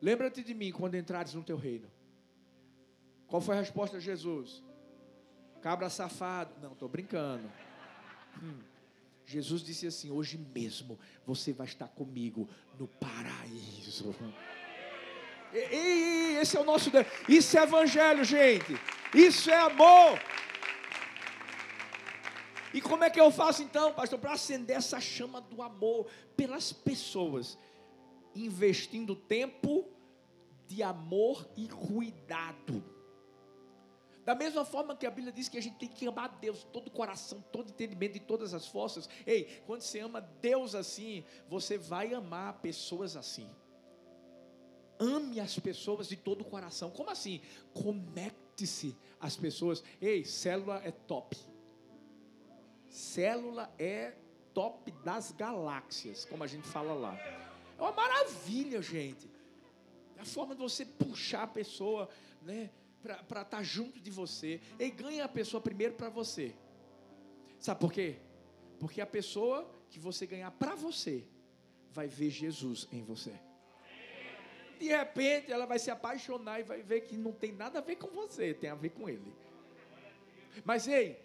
Lembra-te de mim quando entrares no teu reino. Qual foi a resposta de Jesus? Cabra safado. Não, estou brincando. Hum. Jesus disse assim: Hoje mesmo você vai estar comigo no paraíso. E, esse é o nosso Deus. Isso é evangelho, gente. Isso é amor. E como é que eu faço então, pastor, para acender essa chama do amor pelas pessoas? Investindo tempo de amor e cuidado. Da mesma forma que a Bíblia diz que a gente tem que amar Deus, todo o coração, todo entendimento e todas as forças. Ei, quando você ama Deus assim, você vai amar pessoas assim. Ame as pessoas de todo o coração. Como assim? Conecte-se às pessoas. Ei, célula é top. Célula é top das galáxias, como a gente fala lá. É uma maravilha, gente. É a forma de você puxar a pessoa, né? para estar tá junto de você. E ganha a pessoa primeiro para você. Sabe por quê? Porque a pessoa que você ganhar para você vai ver Jesus em você. De repente ela vai se apaixonar e vai ver que não tem nada a ver com você, tem a ver com ele. Mas ei,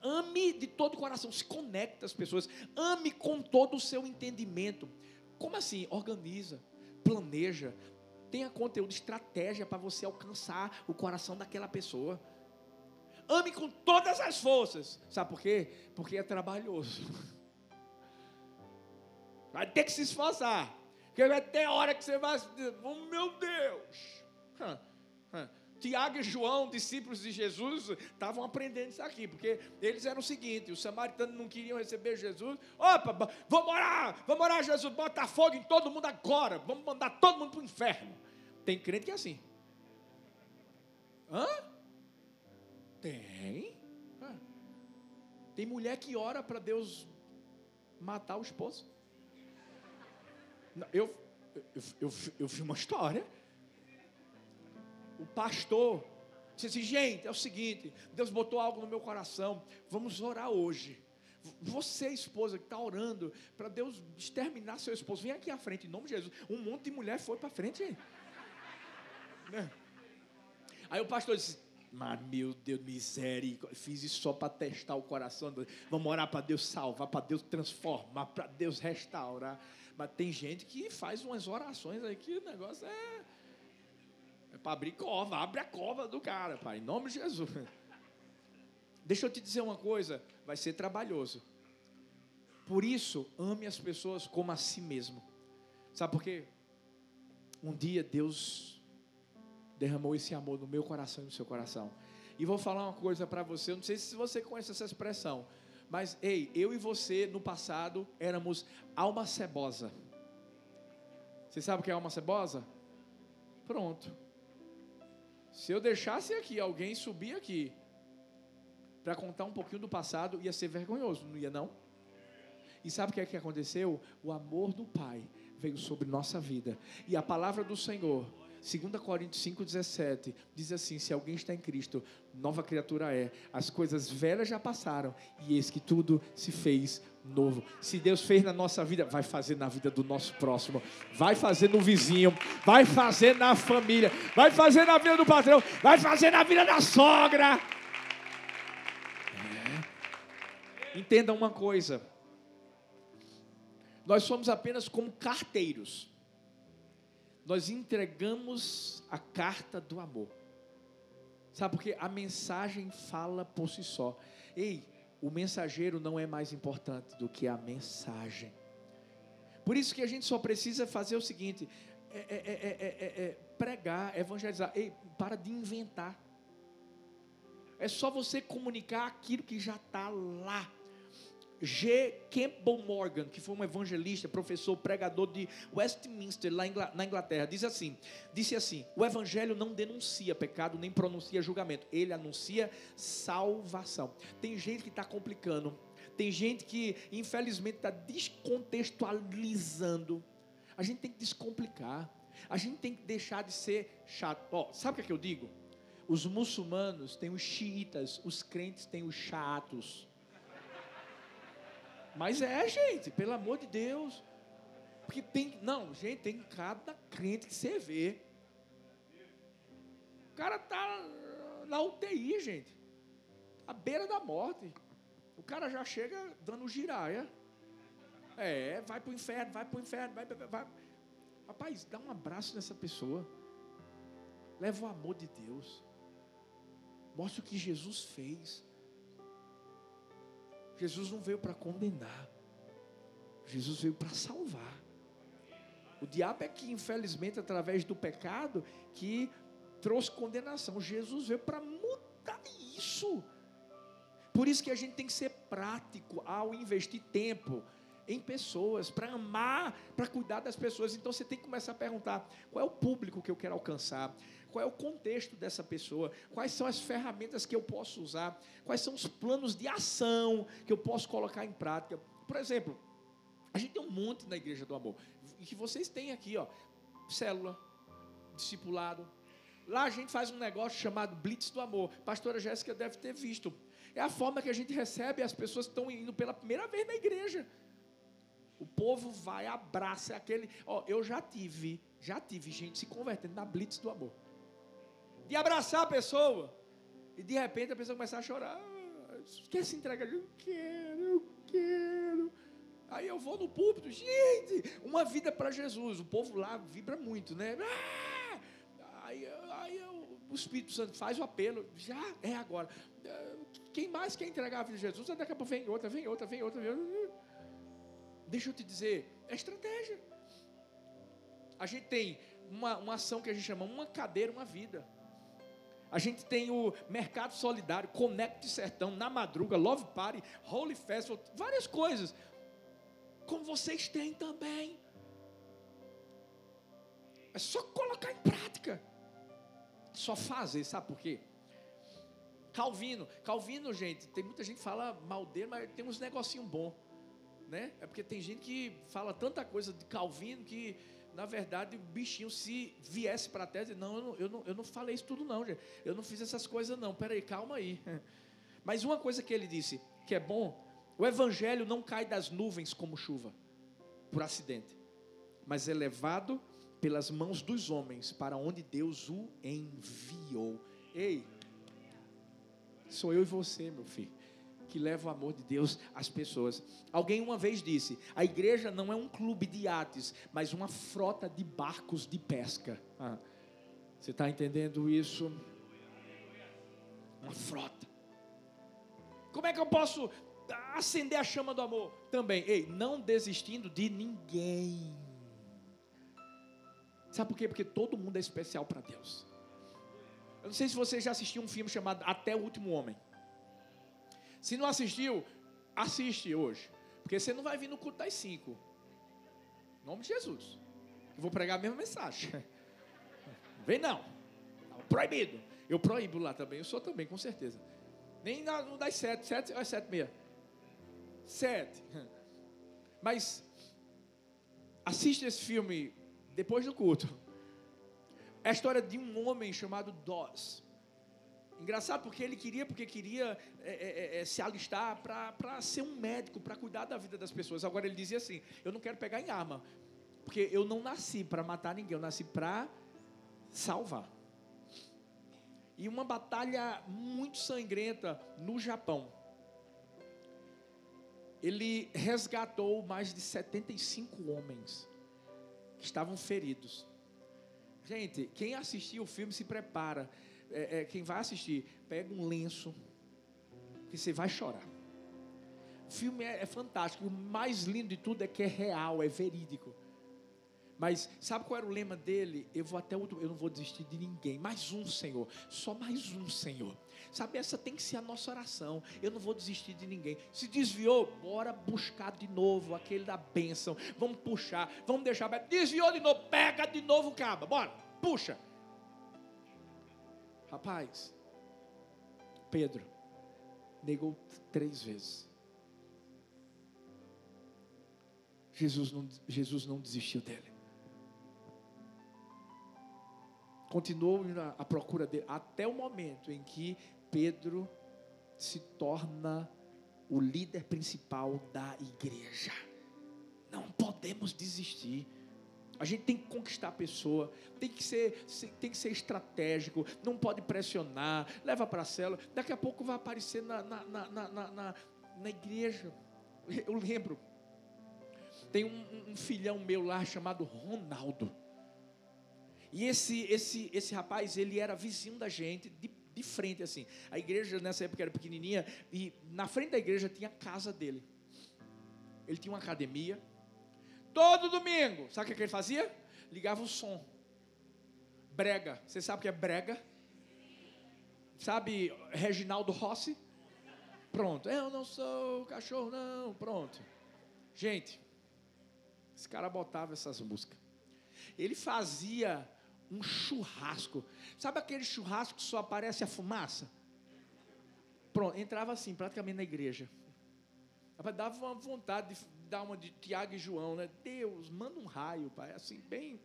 ame de todo o coração, se conecte às pessoas, ame com todo o seu entendimento. Como assim? Organiza, planeja, Tenha conteúdo, estratégia para você alcançar o coração daquela pessoa. Ame com todas as forças. Sabe por quê? Porque é trabalhoso. Vai ter que se esforçar. Porque vai ter hora que você vai oh meu Deus. Tiago e João, discípulos de Jesus, estavam aprendendo isso aqui, porque eles eram o seguinte: os samaritanos não queriam receber Jesus. Opa, vamos orar, vamos orar, Jesus, bota fogo em todo mundo agora, vamos mandar todo mundo para o inferno. Tem crente que é assim. Hã? Tem. Tem mulher que ora para Deus matar o esposo. Eu, eu, eu, eu vi uma história o pastor disse assim: gente, é o seguinte, Deus botou algo no meu coração, vamos orar hoje. Você, esposa, que está orando para Deus exterminar seu esposo, vem aqui à frente, em nome de Jesus. Um monte de mulher foi para frente. Né? Aí o pastor disse: mas meu Deus, miséria, fiz isso só para testar o coração. Vamos orar para Deus salvar, para Deus transformar, para Deus restaurar. Mas tem gente que faz umas orações aí que o negócio é é para abrir cova, abre a cova do cara, pai, em nome de Jesus. Deixa eu te dizer uma coisa, vai ser trabalhoso. Por isso, ame as pessoas como a si mesmo. Sabe por quê? Um dia Deus derramou esse amor no meu coração e no seu coração. E vou falar uma coisa para você, eu não sei se você conhece essa expressão, mas ei, eu e você no passado éramos alma cebosa. Você sabe o que é alma cebosa? Pronto. Se eu deixasse aqui alguém subir aqui para contar um pouquinho do passado, ia ser vergonhoso, não ia não? E sabe o que é que aconteceu? O amor do Pai veio sobre nossa vida. E a palavra do Senhor, 2 Coríntios 5,17, diz assim: se alguém está em Cristo, nova criatura é. As coisas velhas já passaram, e eis que tudo se fez novo. Se Deus fez na nossa vida, vai fazer na vida do nosso próximo, vai fazer no vizinho, vai fazer na família, vai fazer na vida do patrão, vai fazer na vida da sogra. É. Entenda uma coisa: nós somos apenas como carteiros, nós entregamos a carta do amor. Sabe porque a mensagem fala por si só. Ei, o mensageiro não é mais importante do que a mensagem. Por isso que a gente só precisa fazer o seguinte: é, é, é, pregar, evangelizar. Ei, para de inventar. É só você comunicar aquilo que já está lá. G. Campbell Morgan, que foi um evangelista, professor, pregador de Westminster, lá na Inglaterra, diz assim: disse assim: o evangelho não denuncia pecado nem pronuncia julgamento, ele anuncia salvação. Tem gente que está complicando, tem gente que infelizmente está descontextualizando. A gente tem que descomplicar, a gente tem que deixar de ser chato. Oh, sabe o que, é que eu digo? Os muçulmanos têm os xiitas, os crentes têm os chatos. Mas é, gente, pelo amor de Deus. Porque tem, não, gente, tem cada crente que você vê. O cara tá na UTI, gente. À beira da morte. O cara já chega dando giraia. É, vai pro inferno, vai pro inferno, vai, vai, vai. Rapaz, dá um abraço nessa pessoa. Leva o amor de Deus. Mostra o que Jesus fez. Jesus não veio para condenar. Jesus veio para salvar. O diabo é que, infelizmente, através do pecado, que trouxe condenação. Jesus veio para mudar isso. Por isso que a gente tem que ser prático ao investir tempo em pessoas, para amar, para cuidar das pessoas. Então você tem que começar a perguntar: qual é o público que eu quero alcançar? Qual é o contexto dessa pessoa? Quais são as ferramentas que eu posso usar? Quais são os planos de ação que eu posso colocar em prática? Por exemplo, a gente tem um monte na Igreja do Amor. E que vocês têm aqui, ó, célula, discipulado. Lá a gente faz um negócio chamado Blitz do Amor. Pastora Jéssica deve ter visto. É a forma que a gente recebe as pessoas que estão indo pela primeira vez na igreja. O povo vai, abraça aquele. Ó, eu já tive, já tive gente se convertendo na Blitz do Amor de abraçar a pessoa. E de repente a pessoa começa a chorar. Quer se entregar? Eu quero, eu quero. Aí eu vou no púlpito, gente, uma vida para Jesus. O povo lá vibra muito, né? Ah! Aí, aí eu, o Espírito Santo faz o apelo, já é agora. Quem mais quer entregar a vida de Jesus? Daqui a pouco vem outra, vem outra, vem outra, vem outra. Deixa eu te dizer, é estratégia. A gente tem uma, uma ação que a gente chama uma cadeira, uma vida. A gente tem o Mercado Solidário, Connect Sertão, Na Madruga, Love Party, Holy Festival, várias coisas. Como vocês têm também. É só colocar em prática. Só fazer, sabe por quê? Calvino, Calvino, gente, tem muita gente que fala mal dele, mas tem uns negocinho bom, né? É porque tem gente que fala tanta coisa de Calvino que na verdade, o bichinho, se viesse para a terra, não eu, não, eu não, eu não falei isso tudo, não, gente. Eu não fiz essas coisas, não. Peraí, calma aí. Mas uma coisa que ele disse, que é bom, o evangelho não cai das nuvens como chuva, por acidente, mas é levado pelas mãos dos homens para onde Deus o enviou. Ei, sou eu e você, meu filho que leva o amor de Deus às pessoas. Alguém uma vez disse: a igreja não é um clube de iates, mas uma frota de barcos de pesca. Ah, você está entendendo isso? Uma frota. Como é que eu posso acender a chama do amor? Também, ei, não desistindo de ninguém. Sabe por quê? Porque todo mundo é especial para Deus. Eu não sei se você já assistiu um filme chamado Até o Último Homem. Se não assistiu, assiste hoje. Porque você não vai vir no culto das cinco. Em nome de Jesus. Eu vou pregar a mesma mensagem. Vem não. Proibido. Eu proíbo lá também. Eu sou também, com certeza. Nem no das sete. Sete ou é sete meia? Sete. Mas assiste esse filme depois do culto. É a história de um homem chamado Dawes. Engraçado porque ele queria, porque queria é, é, é, se alistar para ser um médico, para cuidar da vida das pessoas. Agora ele dizia assim: Eu não quero pegar em arma, porque eu não nasci para matar ninguém, eu nasci para salvar. E uma batalha muito sangrenta no Japão. Ele resgatou mais de 75 homens que estavam feridos. Gente, quem assistiu o filme se prepara é, é, quem vai assistir, pega um lenço, que você vai chorar. O filme é, é fantástico. O mais lindo de tudo é que é real, é verídico. Mas sabe qual era o lema dele? Eu vou até outro, eu não vou desistir de ninguém. Mais um, Senhor. Só mais um, Senhor. Sabe, essa tem que ser a nossa oração. Eu não vou desistir de ninguém. Se desviou, bora buscar de novo aquele da bênção. Vamos puxar, vamos deixar. Desviou de novo, pega de novo, caba. Bora, puxa. Rapaz, Pedro negou três vezes. Jesus não, Jesus não desistiu dele. Continuou à procura dele até o momento em que Pedro se torna o líder principal da igreja. Não podemos desistir. A gente tem que conquistar a pessoa, tem que ser, tem que ser estratégico, não pode pressionar, leva para a célula. Daqui a pouco vai aparecer na, na, na, na, na, na igreja. Eu lembro, tem um, um, filhão meu lá chamado Ronaldo. E esse, esse, esse rapaz, ele era vizinho da gente, de, de frente assim. A igreja nessa época era pequenininha, e na frente da igreja tinha a casa dele. Ele tinha uma academia, Todo domingo, sabe o que ele fazia? Ligava o som. Brega. Você sabe o que é brega? Sabe Reginaldo Rossi? Pronto. Eu não sou cachorro, não. Pronto. Gente, esse cara botava essas músicas. Ele fazia um churrasco. Sabe aquele churrasco que só aparece a fumaça? Pronto, entrava assim, praticamente na igreja. Dava uma vontade de dar uma de Tiago e João, né? Deus, manda um raio, pai, assim, bem.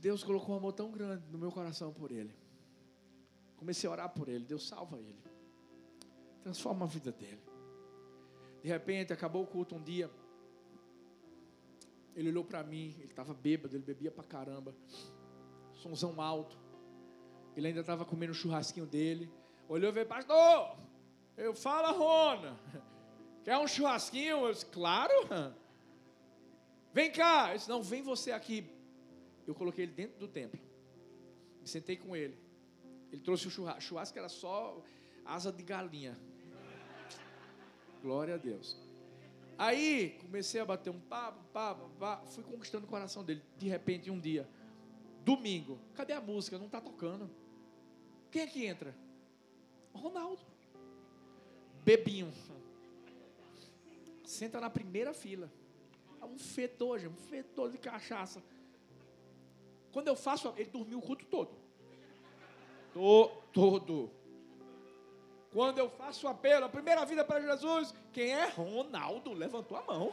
Deus colocou um amor tão grande no meu coração por ele. Comecei a orar por ele, Deus salva ele. Transforma a vida dele. De repente, acabou o culto um dia. Ele olhou para mim, ele estava bêbado, ele bebia para caramba. Sonzão alto. Ele ainda estava comendo o churrasquinho dele. Olhou e veio, pastor, eu falo, Rona. Quer um churrasquinho? Eu disse, claro. Vem cá. Eu disse, não, vem você aqui. Eu coloquei ele dentro do templo. Me sentei com ele. Ele trouxe o churrasco. Churrasco era só asa de galinha. Glória a Deus. Aí comecei a bater um papo, papo, papo. Fui conquistando o coração dele. De repente, um dia, domingo, cadê a música? Não está tocando. Quem é que entra? Ronaldo. Bebinho senta na primeira fila. É um fedor, gente, um fedor de cachaça. Quando eu faço, ele dormiu o culto todo. Todo. Quando eu faço o apelo, a primeira vida para Jesus, quem é? Ronaldo levantou a mão.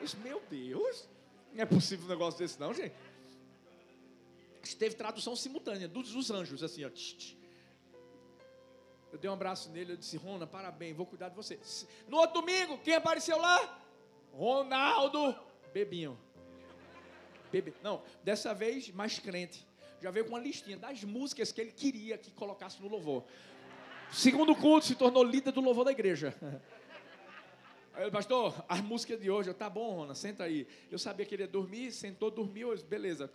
Disse, meu Deus, não é possível um negócio desse não, gente. Teve tradução simultânea dos anjos, assim, ó. Tch, tch. Eu dei um abraço nele, eu disse, Rona, parabéns, vou cuidar de você. No outro domingo, quem apareceu lá? Ronaldo Bebinho. Bebe. Não, dessa vez mais crente. Já veio com uma listinha das músicas que ele queria que colocasse no louvor. Segundo culto, se tornou líder do louvor da igreja. Aí, pastor, as músicas de hoje, eu, tá bom, Rona, senta aí. Eu sabia que ele ia dormir, sentou, dormiu, beleza.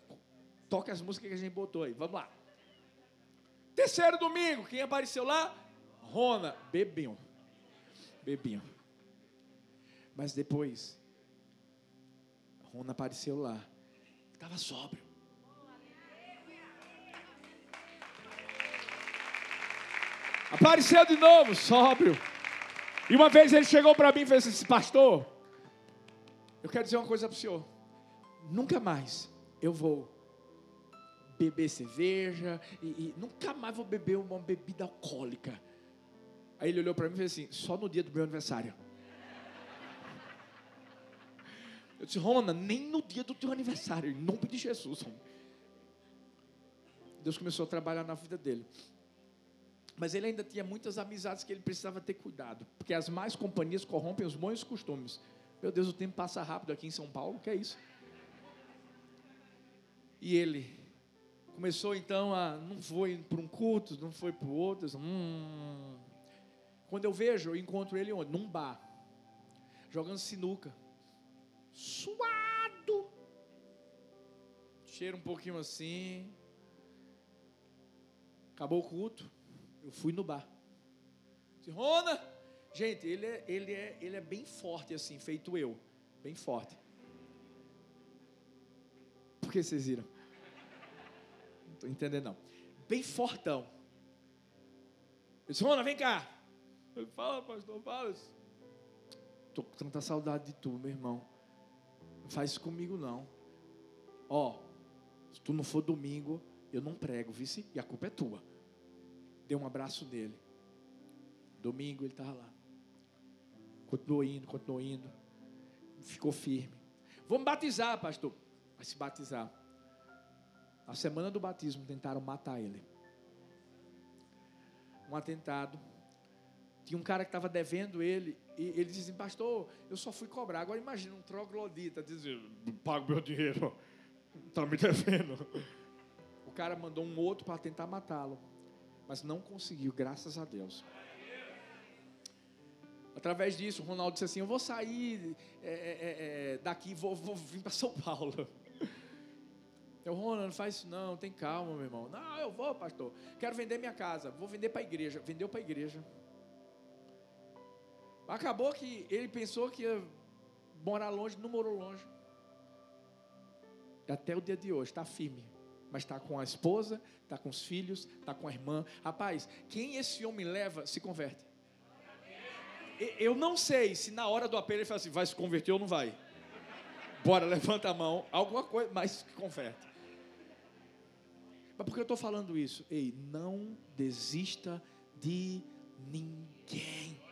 Toca as músicas que a gente botou aí, vamos lá. Terceiro domingo, quem apareceu lá? Rona, bebinho. Bebinho. Mas depois, Rona apareceu lá. Estava sóbrio. Apareceu de novo, sóbrio. E uma vez ele chegou para mim e fez assim: Pastor, eu quero dizer uma coisa para o senhor. Nunca mais eu vou beber cerveja e, e nunca mais vou beber uma bebida alcoólica. Aí ele olhou para mim e fez assim: só no dia do meu aniversário. Eu disse, Rona, nem no dia do teu aniversário, em nome de Jesus. Deus começou a trabalhar na vida dele. Mas ele ainda tinha muitas amizades que ele precisava ter cuidado, porque as más companhias corrompem os bons costumes. Meu Deus, o tempo passa rápido aqui em São Paulo, que é isso? E ele começou então a. Não foi para um culto, não foi para o outro. Hum. Quando eu vejo, eu encontro ele onde? Num bar, jogando sinuca. Suado. Cheiro um pouquinho assim. Acabou o culto. Eu fui no bar. Disse, Rona! Gente, ele é, ele, é, ele é bem forte assim, feito eu. Bem forte. Por que vocês viram? Não estou entendendo não. Bem fortão. Eu disse, Rona, vem cá. Ele fala, pastor, fala. Estou com tanta saudade de tu, meu irmão. Não faz isso comigo não. Ó, se tu não for domingo, eu não prego, vice, e a culpa é tua. Deu um abraço nele. Domingo ele estava lá. Continuou indo, continuou indo. Ficou firme. Vamos batizar, pastor. Vai se batizar. Na semana do batismo tentaram matar ele. Um atentado. Tinha um cara que estava devendo ele. E ele dizia assim, pastor, eu só fui cobrar. Agora imagina um troglodita dizendo, pago meu dinheiro. Está me devendo. O cara mandou um outro para tentar matá-lo mas não conseguiu, graças a Deus. Através disso, o Ronaldo disse assim: Eu vou sair é, é, é, é daqui, vou, vou vir para São Paulo. Eu, Ronaldo, não faz isso não, tem calma, meu irmão. Não, eu vou, pastor. Quero vender minha casa, vou vender para a igreja. Vendeu para a igreja. Acabou que ele pensou que ia morar longe, não morou longe. Até o dia de hoje, está firme mas está com a esposa, está com os filhos, está com a irmã. Rapaz, quem esse homem leva se converte. Eu não sei se na hora do apelo ele fala assim: vai se converter ou não vai. Bora, levanta a mão, alguma coisa, mas converte. Mas por que eu estou falando isso? Ei, não desista de ninguém.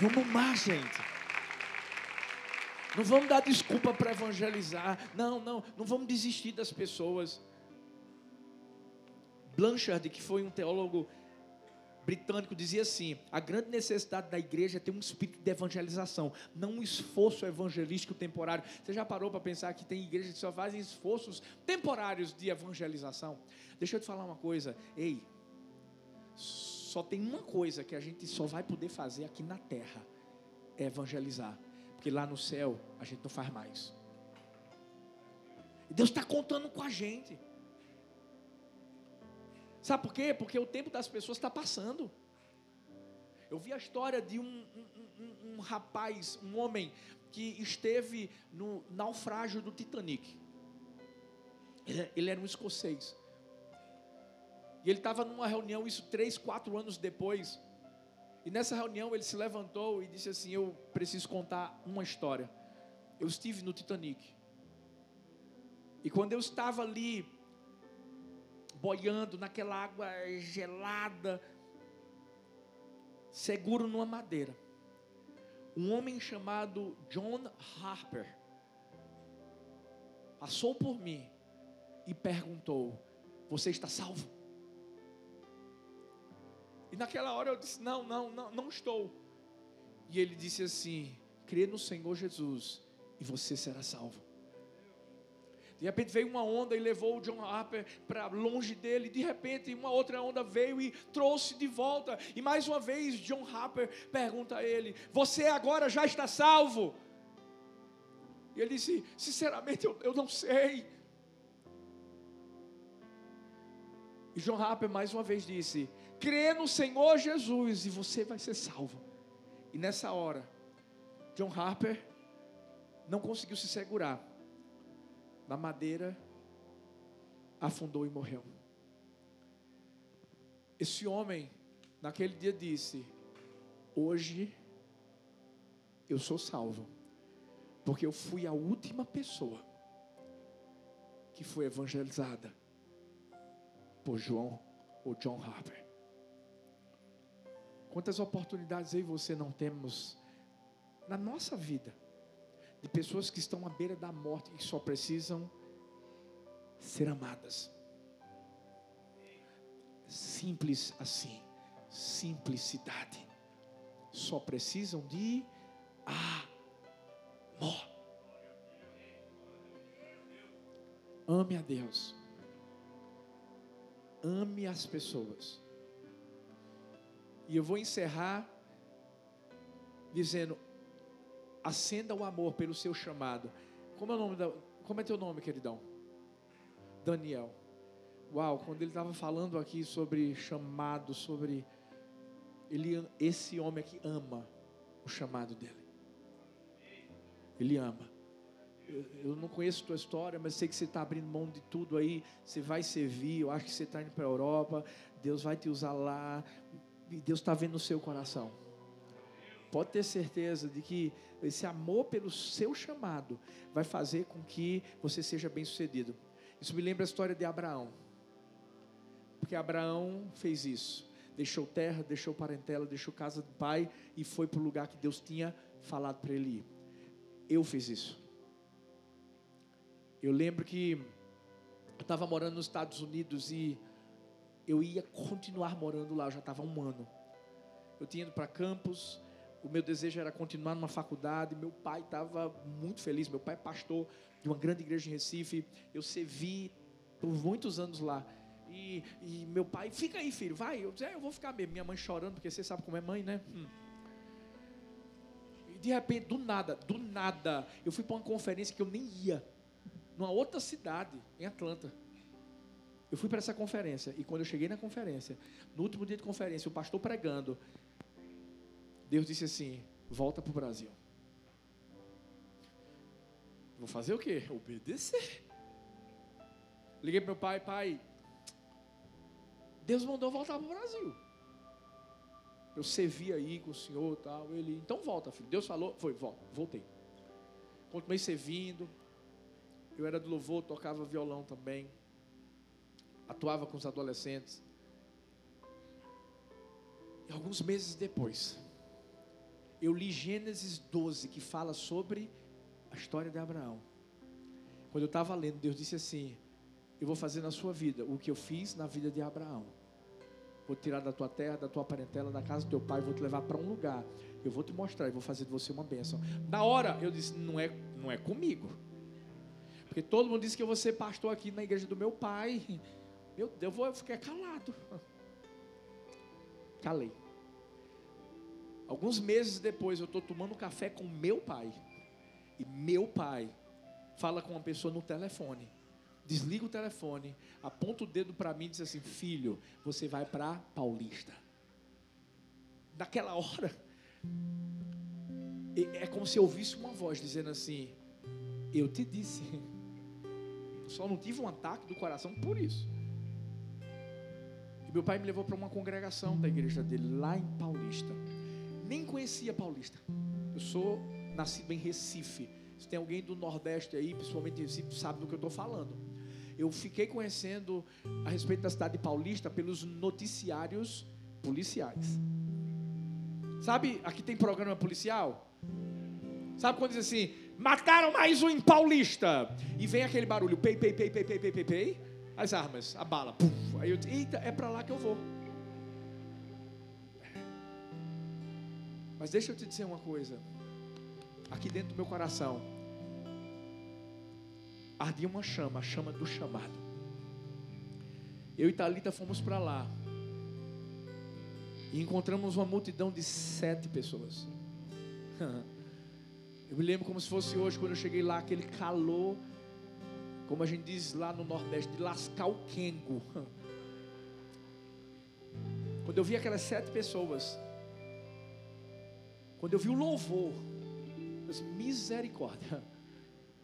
Vamos lá, gente. Não vamos dar desculpa para evangelizar. Não, não, não vamos desistir das pessoas. Blanchard, que foi um teólogo britânico, dizia assim: a grande necessidade da igreja é ter um espírito de evangelização, não um esforço evangelístico temporário. Você já parou para pensar que tem igrejas que só fazem esforços temporários de evangelização? Deixa eu te falar uma coisa, ei, só tem uma coisa que a gente só vai poder fazer aqui na terra: é evangelizar. Porque lá no céu a gente não faz mais. E Deus está contando com a gente. Sabe por quê? Porque o tempo das pessoas está passando. Eu vi a história de um, um, um, um, rapaz, um homem, que esteve no naufrágio do Titanic. Ele, ele era um escocês. E ele estava numa reunião, isso três, quatro anos depois. E nessa reunião ele se levantou e disse assim: Eu preciso contar uma história. Eu estive no Titanic. E quando eu estava ali, boiando naquela água gelada, seguro numa madeira, um homem chamado John Harper passou por mim e perguntou: Você está salvo? E naquela hora eu disse: Não, não, não, não estou. E ele disse assim: Crê no Senhor Jesus e você será salvo. De repente veio uma onda e levou o John Harper para longe dele. De repente, uma outra onda veio e trouxe de volta. E mais uma vez, John Harper pergunta a ele: Você agora já está salvo? E ele disse: Sinceramente, eu, eu não sei. E John Harper mais uma vez disse: crê no Senhor Jesus e você vai ser salvo. E nessa hora, John Harper não conseguiu se segurar. Na madeira, afundou e morreu. Esse homem, naquele dia, disse: Hoje eu sou salvo, porque eu fui a última pessoa que foi evangelizada por João ou John Harper. Quantas oportunidades e você não temos na nossa vida de pessoas que estão à beira da morte e só precisam ser amadas. Simples assim. Simplicidade. Só precisam de amor. Ame a Deus. Ame as pessoas. E eu vou encerrar dizendo: acenda o amor pelo seu chamado. Como é o nome da, como é teu nome, queridão? Daniel. Uau, quando ele estava falando aqui sobre chamado, sobre ele, esse homem aqui ama o chamado dele. Ele ama. Eu, eu não conheço a tua história, mas sei que você está abrindo mão de tudo aí. Você vai servir. Eu acho que você está indo para a Europa. Deus vai te usar lá. E Deus está vendo o seu coração. Pode ter certeza de que esse amor pelo seu chamado vai fazer com que você seja bem sucedido. Isso me lembra a história de Abraão. Porque Abraão fez isso. Deixou terra, deixou parentela, deixou casa do pai e foi para o lugar que Deus tinha falado para ele ir. Eu fiz isso. Eu lembro que eu estava morando nos Estados Unidos e eu ia continuar morando lá, eu já estava um ano. Eu tinha ido para campus, o meu desejo era continuar numa faculdade, meu pai estava muito feliz, meu pai é pastor de uma grande igreja em Recife, eu servi por muitos anos lá. E, e, meu pai, fica aí, filho, vai. Eu disse, é, eu vou ficar mesmo. Minha mãe chorando, porque você sabe como é mãe, né? Hum. E de repente, do nada, do nada, eu fui para uma conferência que eu nem ia, numa outra cidade, em Atlanta. Eu fui para essa conferência, e quando eu cheguei na conferência, no último dia de conferência, o pastor pregando, Deus disse assim: volta para o Brasil. Vou fazer o quê? Obedecer. Liguei para meu pai, pai, Deus mandou voltar para o Brasil. Eu servi aí com o senhor tal. Ele, então volta, filho. Deus falou, foi, volta, voltei. Continuei servindo. Eu era do louvor, tocava violão também. Atuava com os adolescentes. E alguns meses depois, eu li Gênesis 12, que fala sobre a história de Abraão. Quando eu estava lendo, Deus disse assim: Eu vou fazer na sua vida o que eu fiz na vida de Abraão. Vou tirar da tua terra, da tua parentela, da casa do teu pai, vou te levar para um lugar. Eu vou te mostrar e vou fazer de você uma bênção. Na hora eu disse: não é, não é comigo. Porque todo mundo disse que eu vou ser pastor aqui na igreja do meu pai. Meu Deus, eu vou ficar calado. Calei. Alguns meses depois eu estou tomando café com meu pai. E meu pai fala com uma pessoa no telefone desliga o telefone, aponta o dedo para mim e diz assim: Filho, você vai para Paulista. Naquela hora, é como se eu ouvisse uma voz dizendo assim: Eu te disse. Só não tive um ataque do coração por isso. E meu pai me levou para uma congregação da igreja dele, lá em Paulista. Nem conhecia Paulista. Eu sou nascido em Recife. Se tem alguém do Nordeste aí, principalmente Recife, sabe do que eu estou falando eu fiquei conhecendo a respeito da cidade de Paulista pelos noticiários policiais. Sabe, aqui tem programa policial? Sabe quando diz assim, mataram mais um em Paulista? E vem aquele barulho, pei, pei, pei, pei, pei, pei, pei, pei, as armas, a bala, puf. Aí eu disse, eita, é para lá que eu vou. Mas deixa eu te dizer uma coisa. Aqui dentro do meu coração, ardia uma chama, a chama do chamado. Eu e Talita fomos para lá e encontramos uma multidão de sete pessoas. Eu me lembro como se fosse hoje, quando eu cheguei lá, aquele calor, como a gente diz lá no Nordeste, de lascar o quengo. Quando eu vi aquelas sete pessoas, quando eu vi o louvor, eu disse, misericórdia,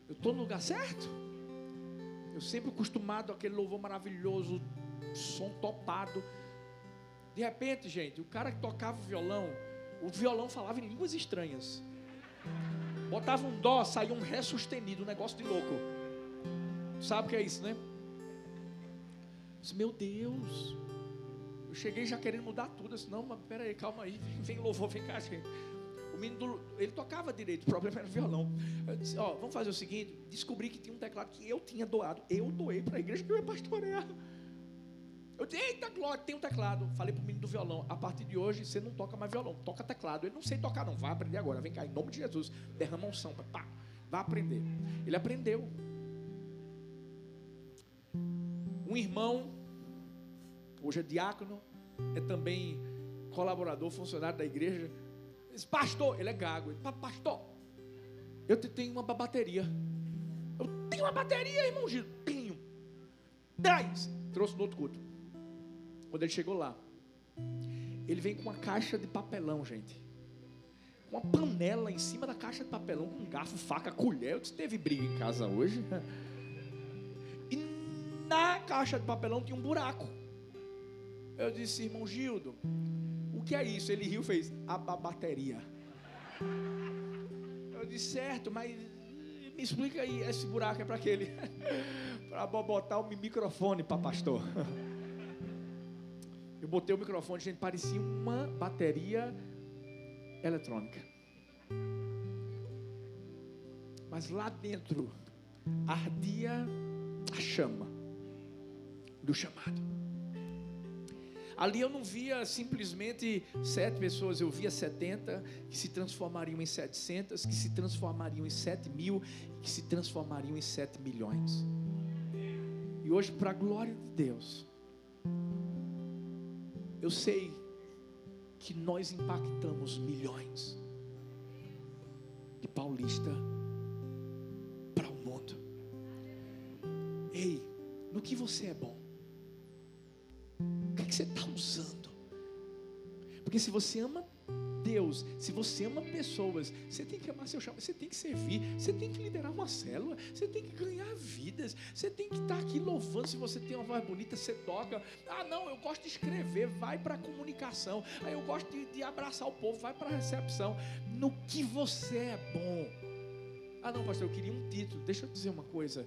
eu estou no lugar certo? Eu sempre acostumado àquele louvor maravilhoso, som topado. De repente, gente, o cara que tocava o violão, o violão falava em línguas estranhas. Botava um dó, saía um ré sustenido, um negócio de louco. Sabe o que é isso, né? meu Deus. Eu cheguei já querendo mudar tudo. Disse, não, mas peraí, calma aí. Vem louvor, vem cá, gente. O menino, ele tocava direito, o problema era o violão. Eu disse, ó, vamos fazer o seguinte, descobri que tinha um teclado que eu tinha doado. Eu doei para a igreja que eu ia pastorear. Eu disse, eita glória, tem um teclado. Falei pro menino do violão, a partir de hoje você não toca mais violão, toca teclado. Ele não sei tocar não, vai aprender agora, vem cá, em nome de Jesus, derrama unção, pá, vai aprender. Ele aprendeu. Um irmão, hoje é diácono, é também colaborador, funcionário da igreja. Disse, pastor, ele é gago. Ele, pastor, eu tenho uma bateria. Eu tenho uma bateria, irmão Giro. Tenho. Traz. Trouxe no outro culto. Quando ele chegou lá, ele vem com uma caixa de papelão, gente. Uma panela em cima da caixa de papelão, com garfo, faca, colher. Eu disse, teve briga em casa hoje. Caixa de papelão tinha um buraco. Eu disse, irmão Gildo, o que é isso? Ele riu e fez, a bateria. Eu disse, certo, mas me explica aí, esse buraco é para aquele. para botar o microfone para pastor. Eu botei o microfone, gente, parecia uma bateria eletrônica. Mas lá dentro ardia a chama do chamado. Ali eu não via simplesmente sete pessoas, eu via setenta que se transformariam em setecentas, que se transformariam em sete mil, que se transformariam em sete milhões. E hoje, para a glória de Deus, eu sei que nós impactamos milhões de paulista para o mundo. Ei, no que você é bom? Porque se você ama Deus, se você ama pessoas, você tem que amar seu chamado, você tem que servir, você tem que liderar uma célula, você tem que ganhar vidas, você tem que estar aqui louvando. Se você tem uma voz bonita, você toca. Ah, não, eu gosto de escrever, vai para a comunicação. Ah, eu gosto de, de abraçar o povo, vai para a recepção. No que você é bom. Ah, não, pastor, eu queria um título. Deixa eu dizer uma coisa.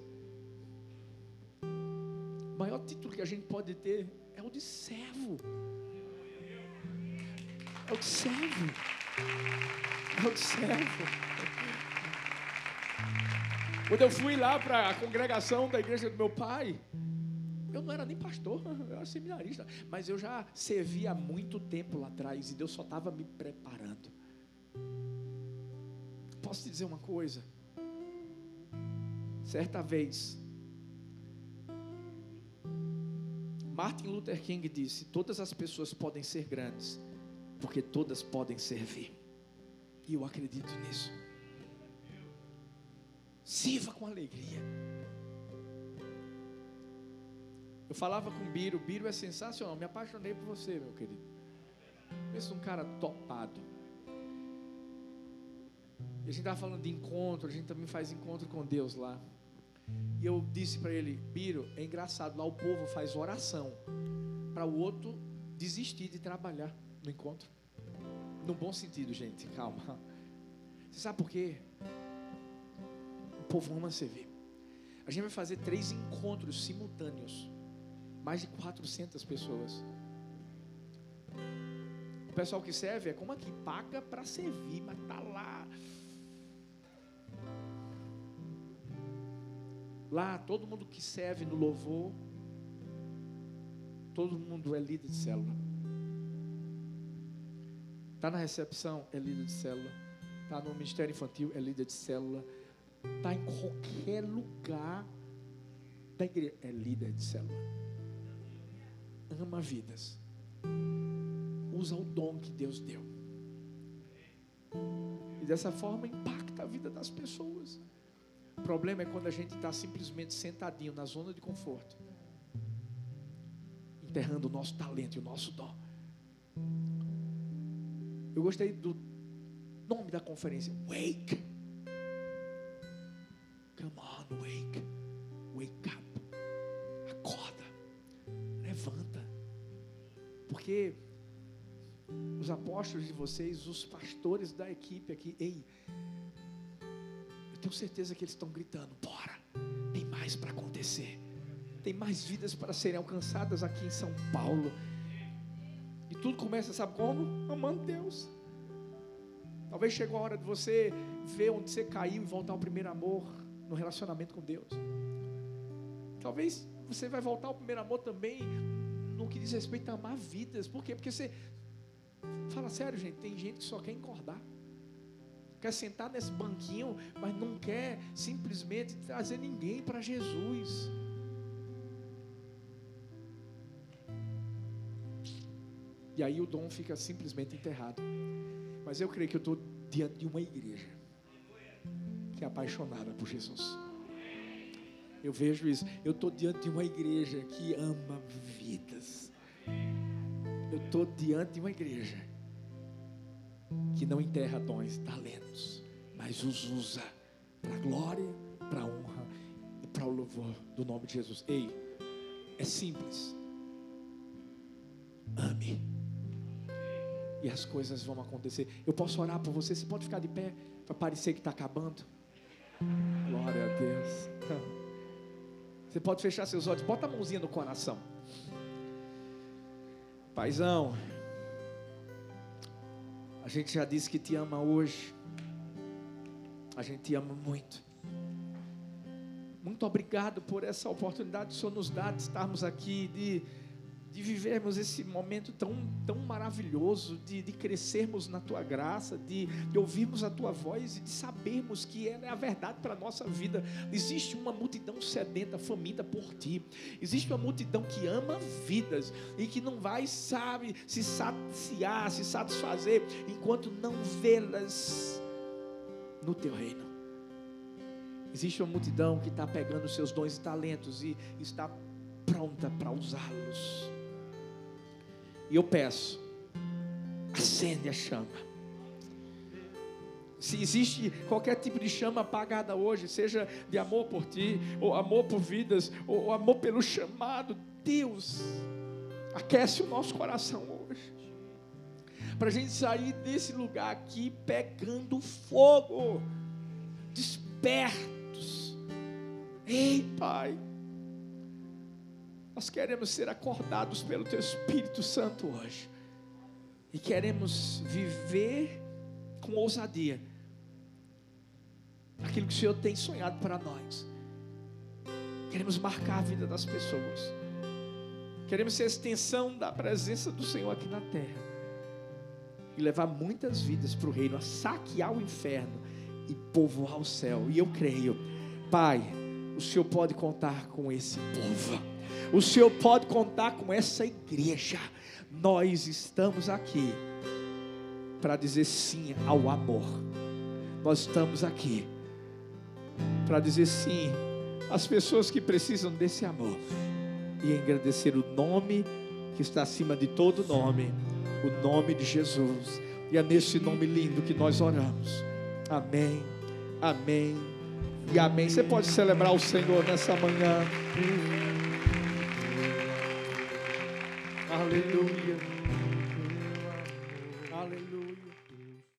O maior título que a gente pode ter é o de servo. O de servo. De servo. Quando eu fui lá para a congregação da igreja do meu pai, eu não era nem pastor, eu era seminarista, mas eu já servia há muito tempo lá atrás e Deus só estava me preparando. Posso te dizer uma coisa? Certa vez, Martin Luther King disse: Todas as pessoas podem ser grandes, porque todas podem servir. E eu acredito nisso. Sirva com alegria. Eu falava com o Biro, Biro é sensacional, me apaixonei por você, meu querido. Pensa um cara topado. E a gente estava falando de encontro, a gente também faz encontro com Deus lá. E eu disse para ele, Biro, é engraçado, lá o povo faz oração para o outro desistir de trabalhar no encontro. No bom sentido, gente, calma. Você sabe por quê? O povo ama servir. A gente vai fazer três encontros simultâneos. Mais de 400 pessoas. O pessoal que serve é como aqui, paga para servir, mas tá lá. Lá, todo mundo que serve no louvor, todo mundo é líder de célula. Está na recepção, é líder de célula. Está no ministério infantil, é líder de célula. Está em qualquer lugar da igreja, é líder de célula. Ama vidas. Usa o dom que Deus deu. E dessa forma impacta a vida das pessoas. O problema é quando a gente está simplesmente sentadinho na zona de conforto, enterrando o nosso talento e o nosso dom. Eu gostei do nome da conferência, Wake. Come on, wake. Wake up. Acorda. Levanta. Porque os apóstolos de vocês, os pastores da equipe aqui, ei, eu tenho certeza que eles estão gritando: bora, tem mais para acontecer, tem mais vidas para serem alcançadas aqui em São Paulo. Tudo começa, sabe como? Amando Deus. Talvez chegou a hora de você ver onde você caiu e voltar ao primeiro amor no relacionamento com Deus. Talvez você vai voltar ao primeiro amor também no que diz respeito a amar vidas. Por quê? Porque você. Fala sério, gente. Tem gente que só quer engordar. Quer sentar nesse banquinho, mas não quer simplesmente trazer ninguém para Jesus. E aí o dom fica simplesmente enterrado. Mas eu creio que eu estou diante de uma igreja que é apaixonada por Jesus. Eu vejo isso. Eu estou diante de uma igreja que ama vidas. Eu estou diante de uma igreja que não enterra dons, talentos, mas os usa para glória, para honra e para o louvor do nome de Jesus. Ei, é simples. Ame e as coisas vão acontecer. Eu posso orar por você, você pode ficar de pé para parecer que está acabando. Glória a Deus. Você pode fechar seus olhos, bota a mãozinha no coração. Paizão, a gente já disse que te ama hoje. A gente te ama muito. Muito obrigado por essa oportunidade que o Senhor nos dá de estarmos aqui, de de vivermos esse momento tão, tão maravilhoso, de, de crescermos na tua graça, de, de ouvirmos a tua voz e de sabermos que ela é a verdade para a nossa vida. Existe uma multidão sedenta, faminta por ti. Existe uma multidão que ama vidas e que não vai, sabe, se saciar, se satisfazer enquanto não vê-las no teu reino. Existe uma multidão que está pegando seus dons e talentos e está pronta para usá-los. E eu peço, acende a chama. Se existe qualquer tipo de chama apagada hoje, seja de amor por ti, ou amor por vidas, ou amor pelo chamado, Deus, aquece o nosso coração hoje. Para a gente sair desse lugar aqui pegando fogo, despertos. Ei, Pai nós queremos ser acordados pelo Teu Espírito Santo hoje. E queremos viver com ousadia aquilo que o Senhor tem sonhado para nós. Queremos marcar a vida das pessoas. Queremos ser a extensão da presença do Senhor aqui na terra. E levar muitas vidas para o reino, a saquear o inferno e povoar o céu. E eu creio, Pai, o Senhor pode contar com esse povo. O Senhor pode contar com essa igreja. Nós estamos aqui para dizer sim ao amor. Nós estamos aqui para dizer sim às pessoas que precisam desse amor e engrandecer o nome que está acima de todo nome, o nome de Jesus. E é nesse nome lindo que nós oramos. Amém, amém e amém. Você pode celebrar o Senhor nessa manhã. Aleluia.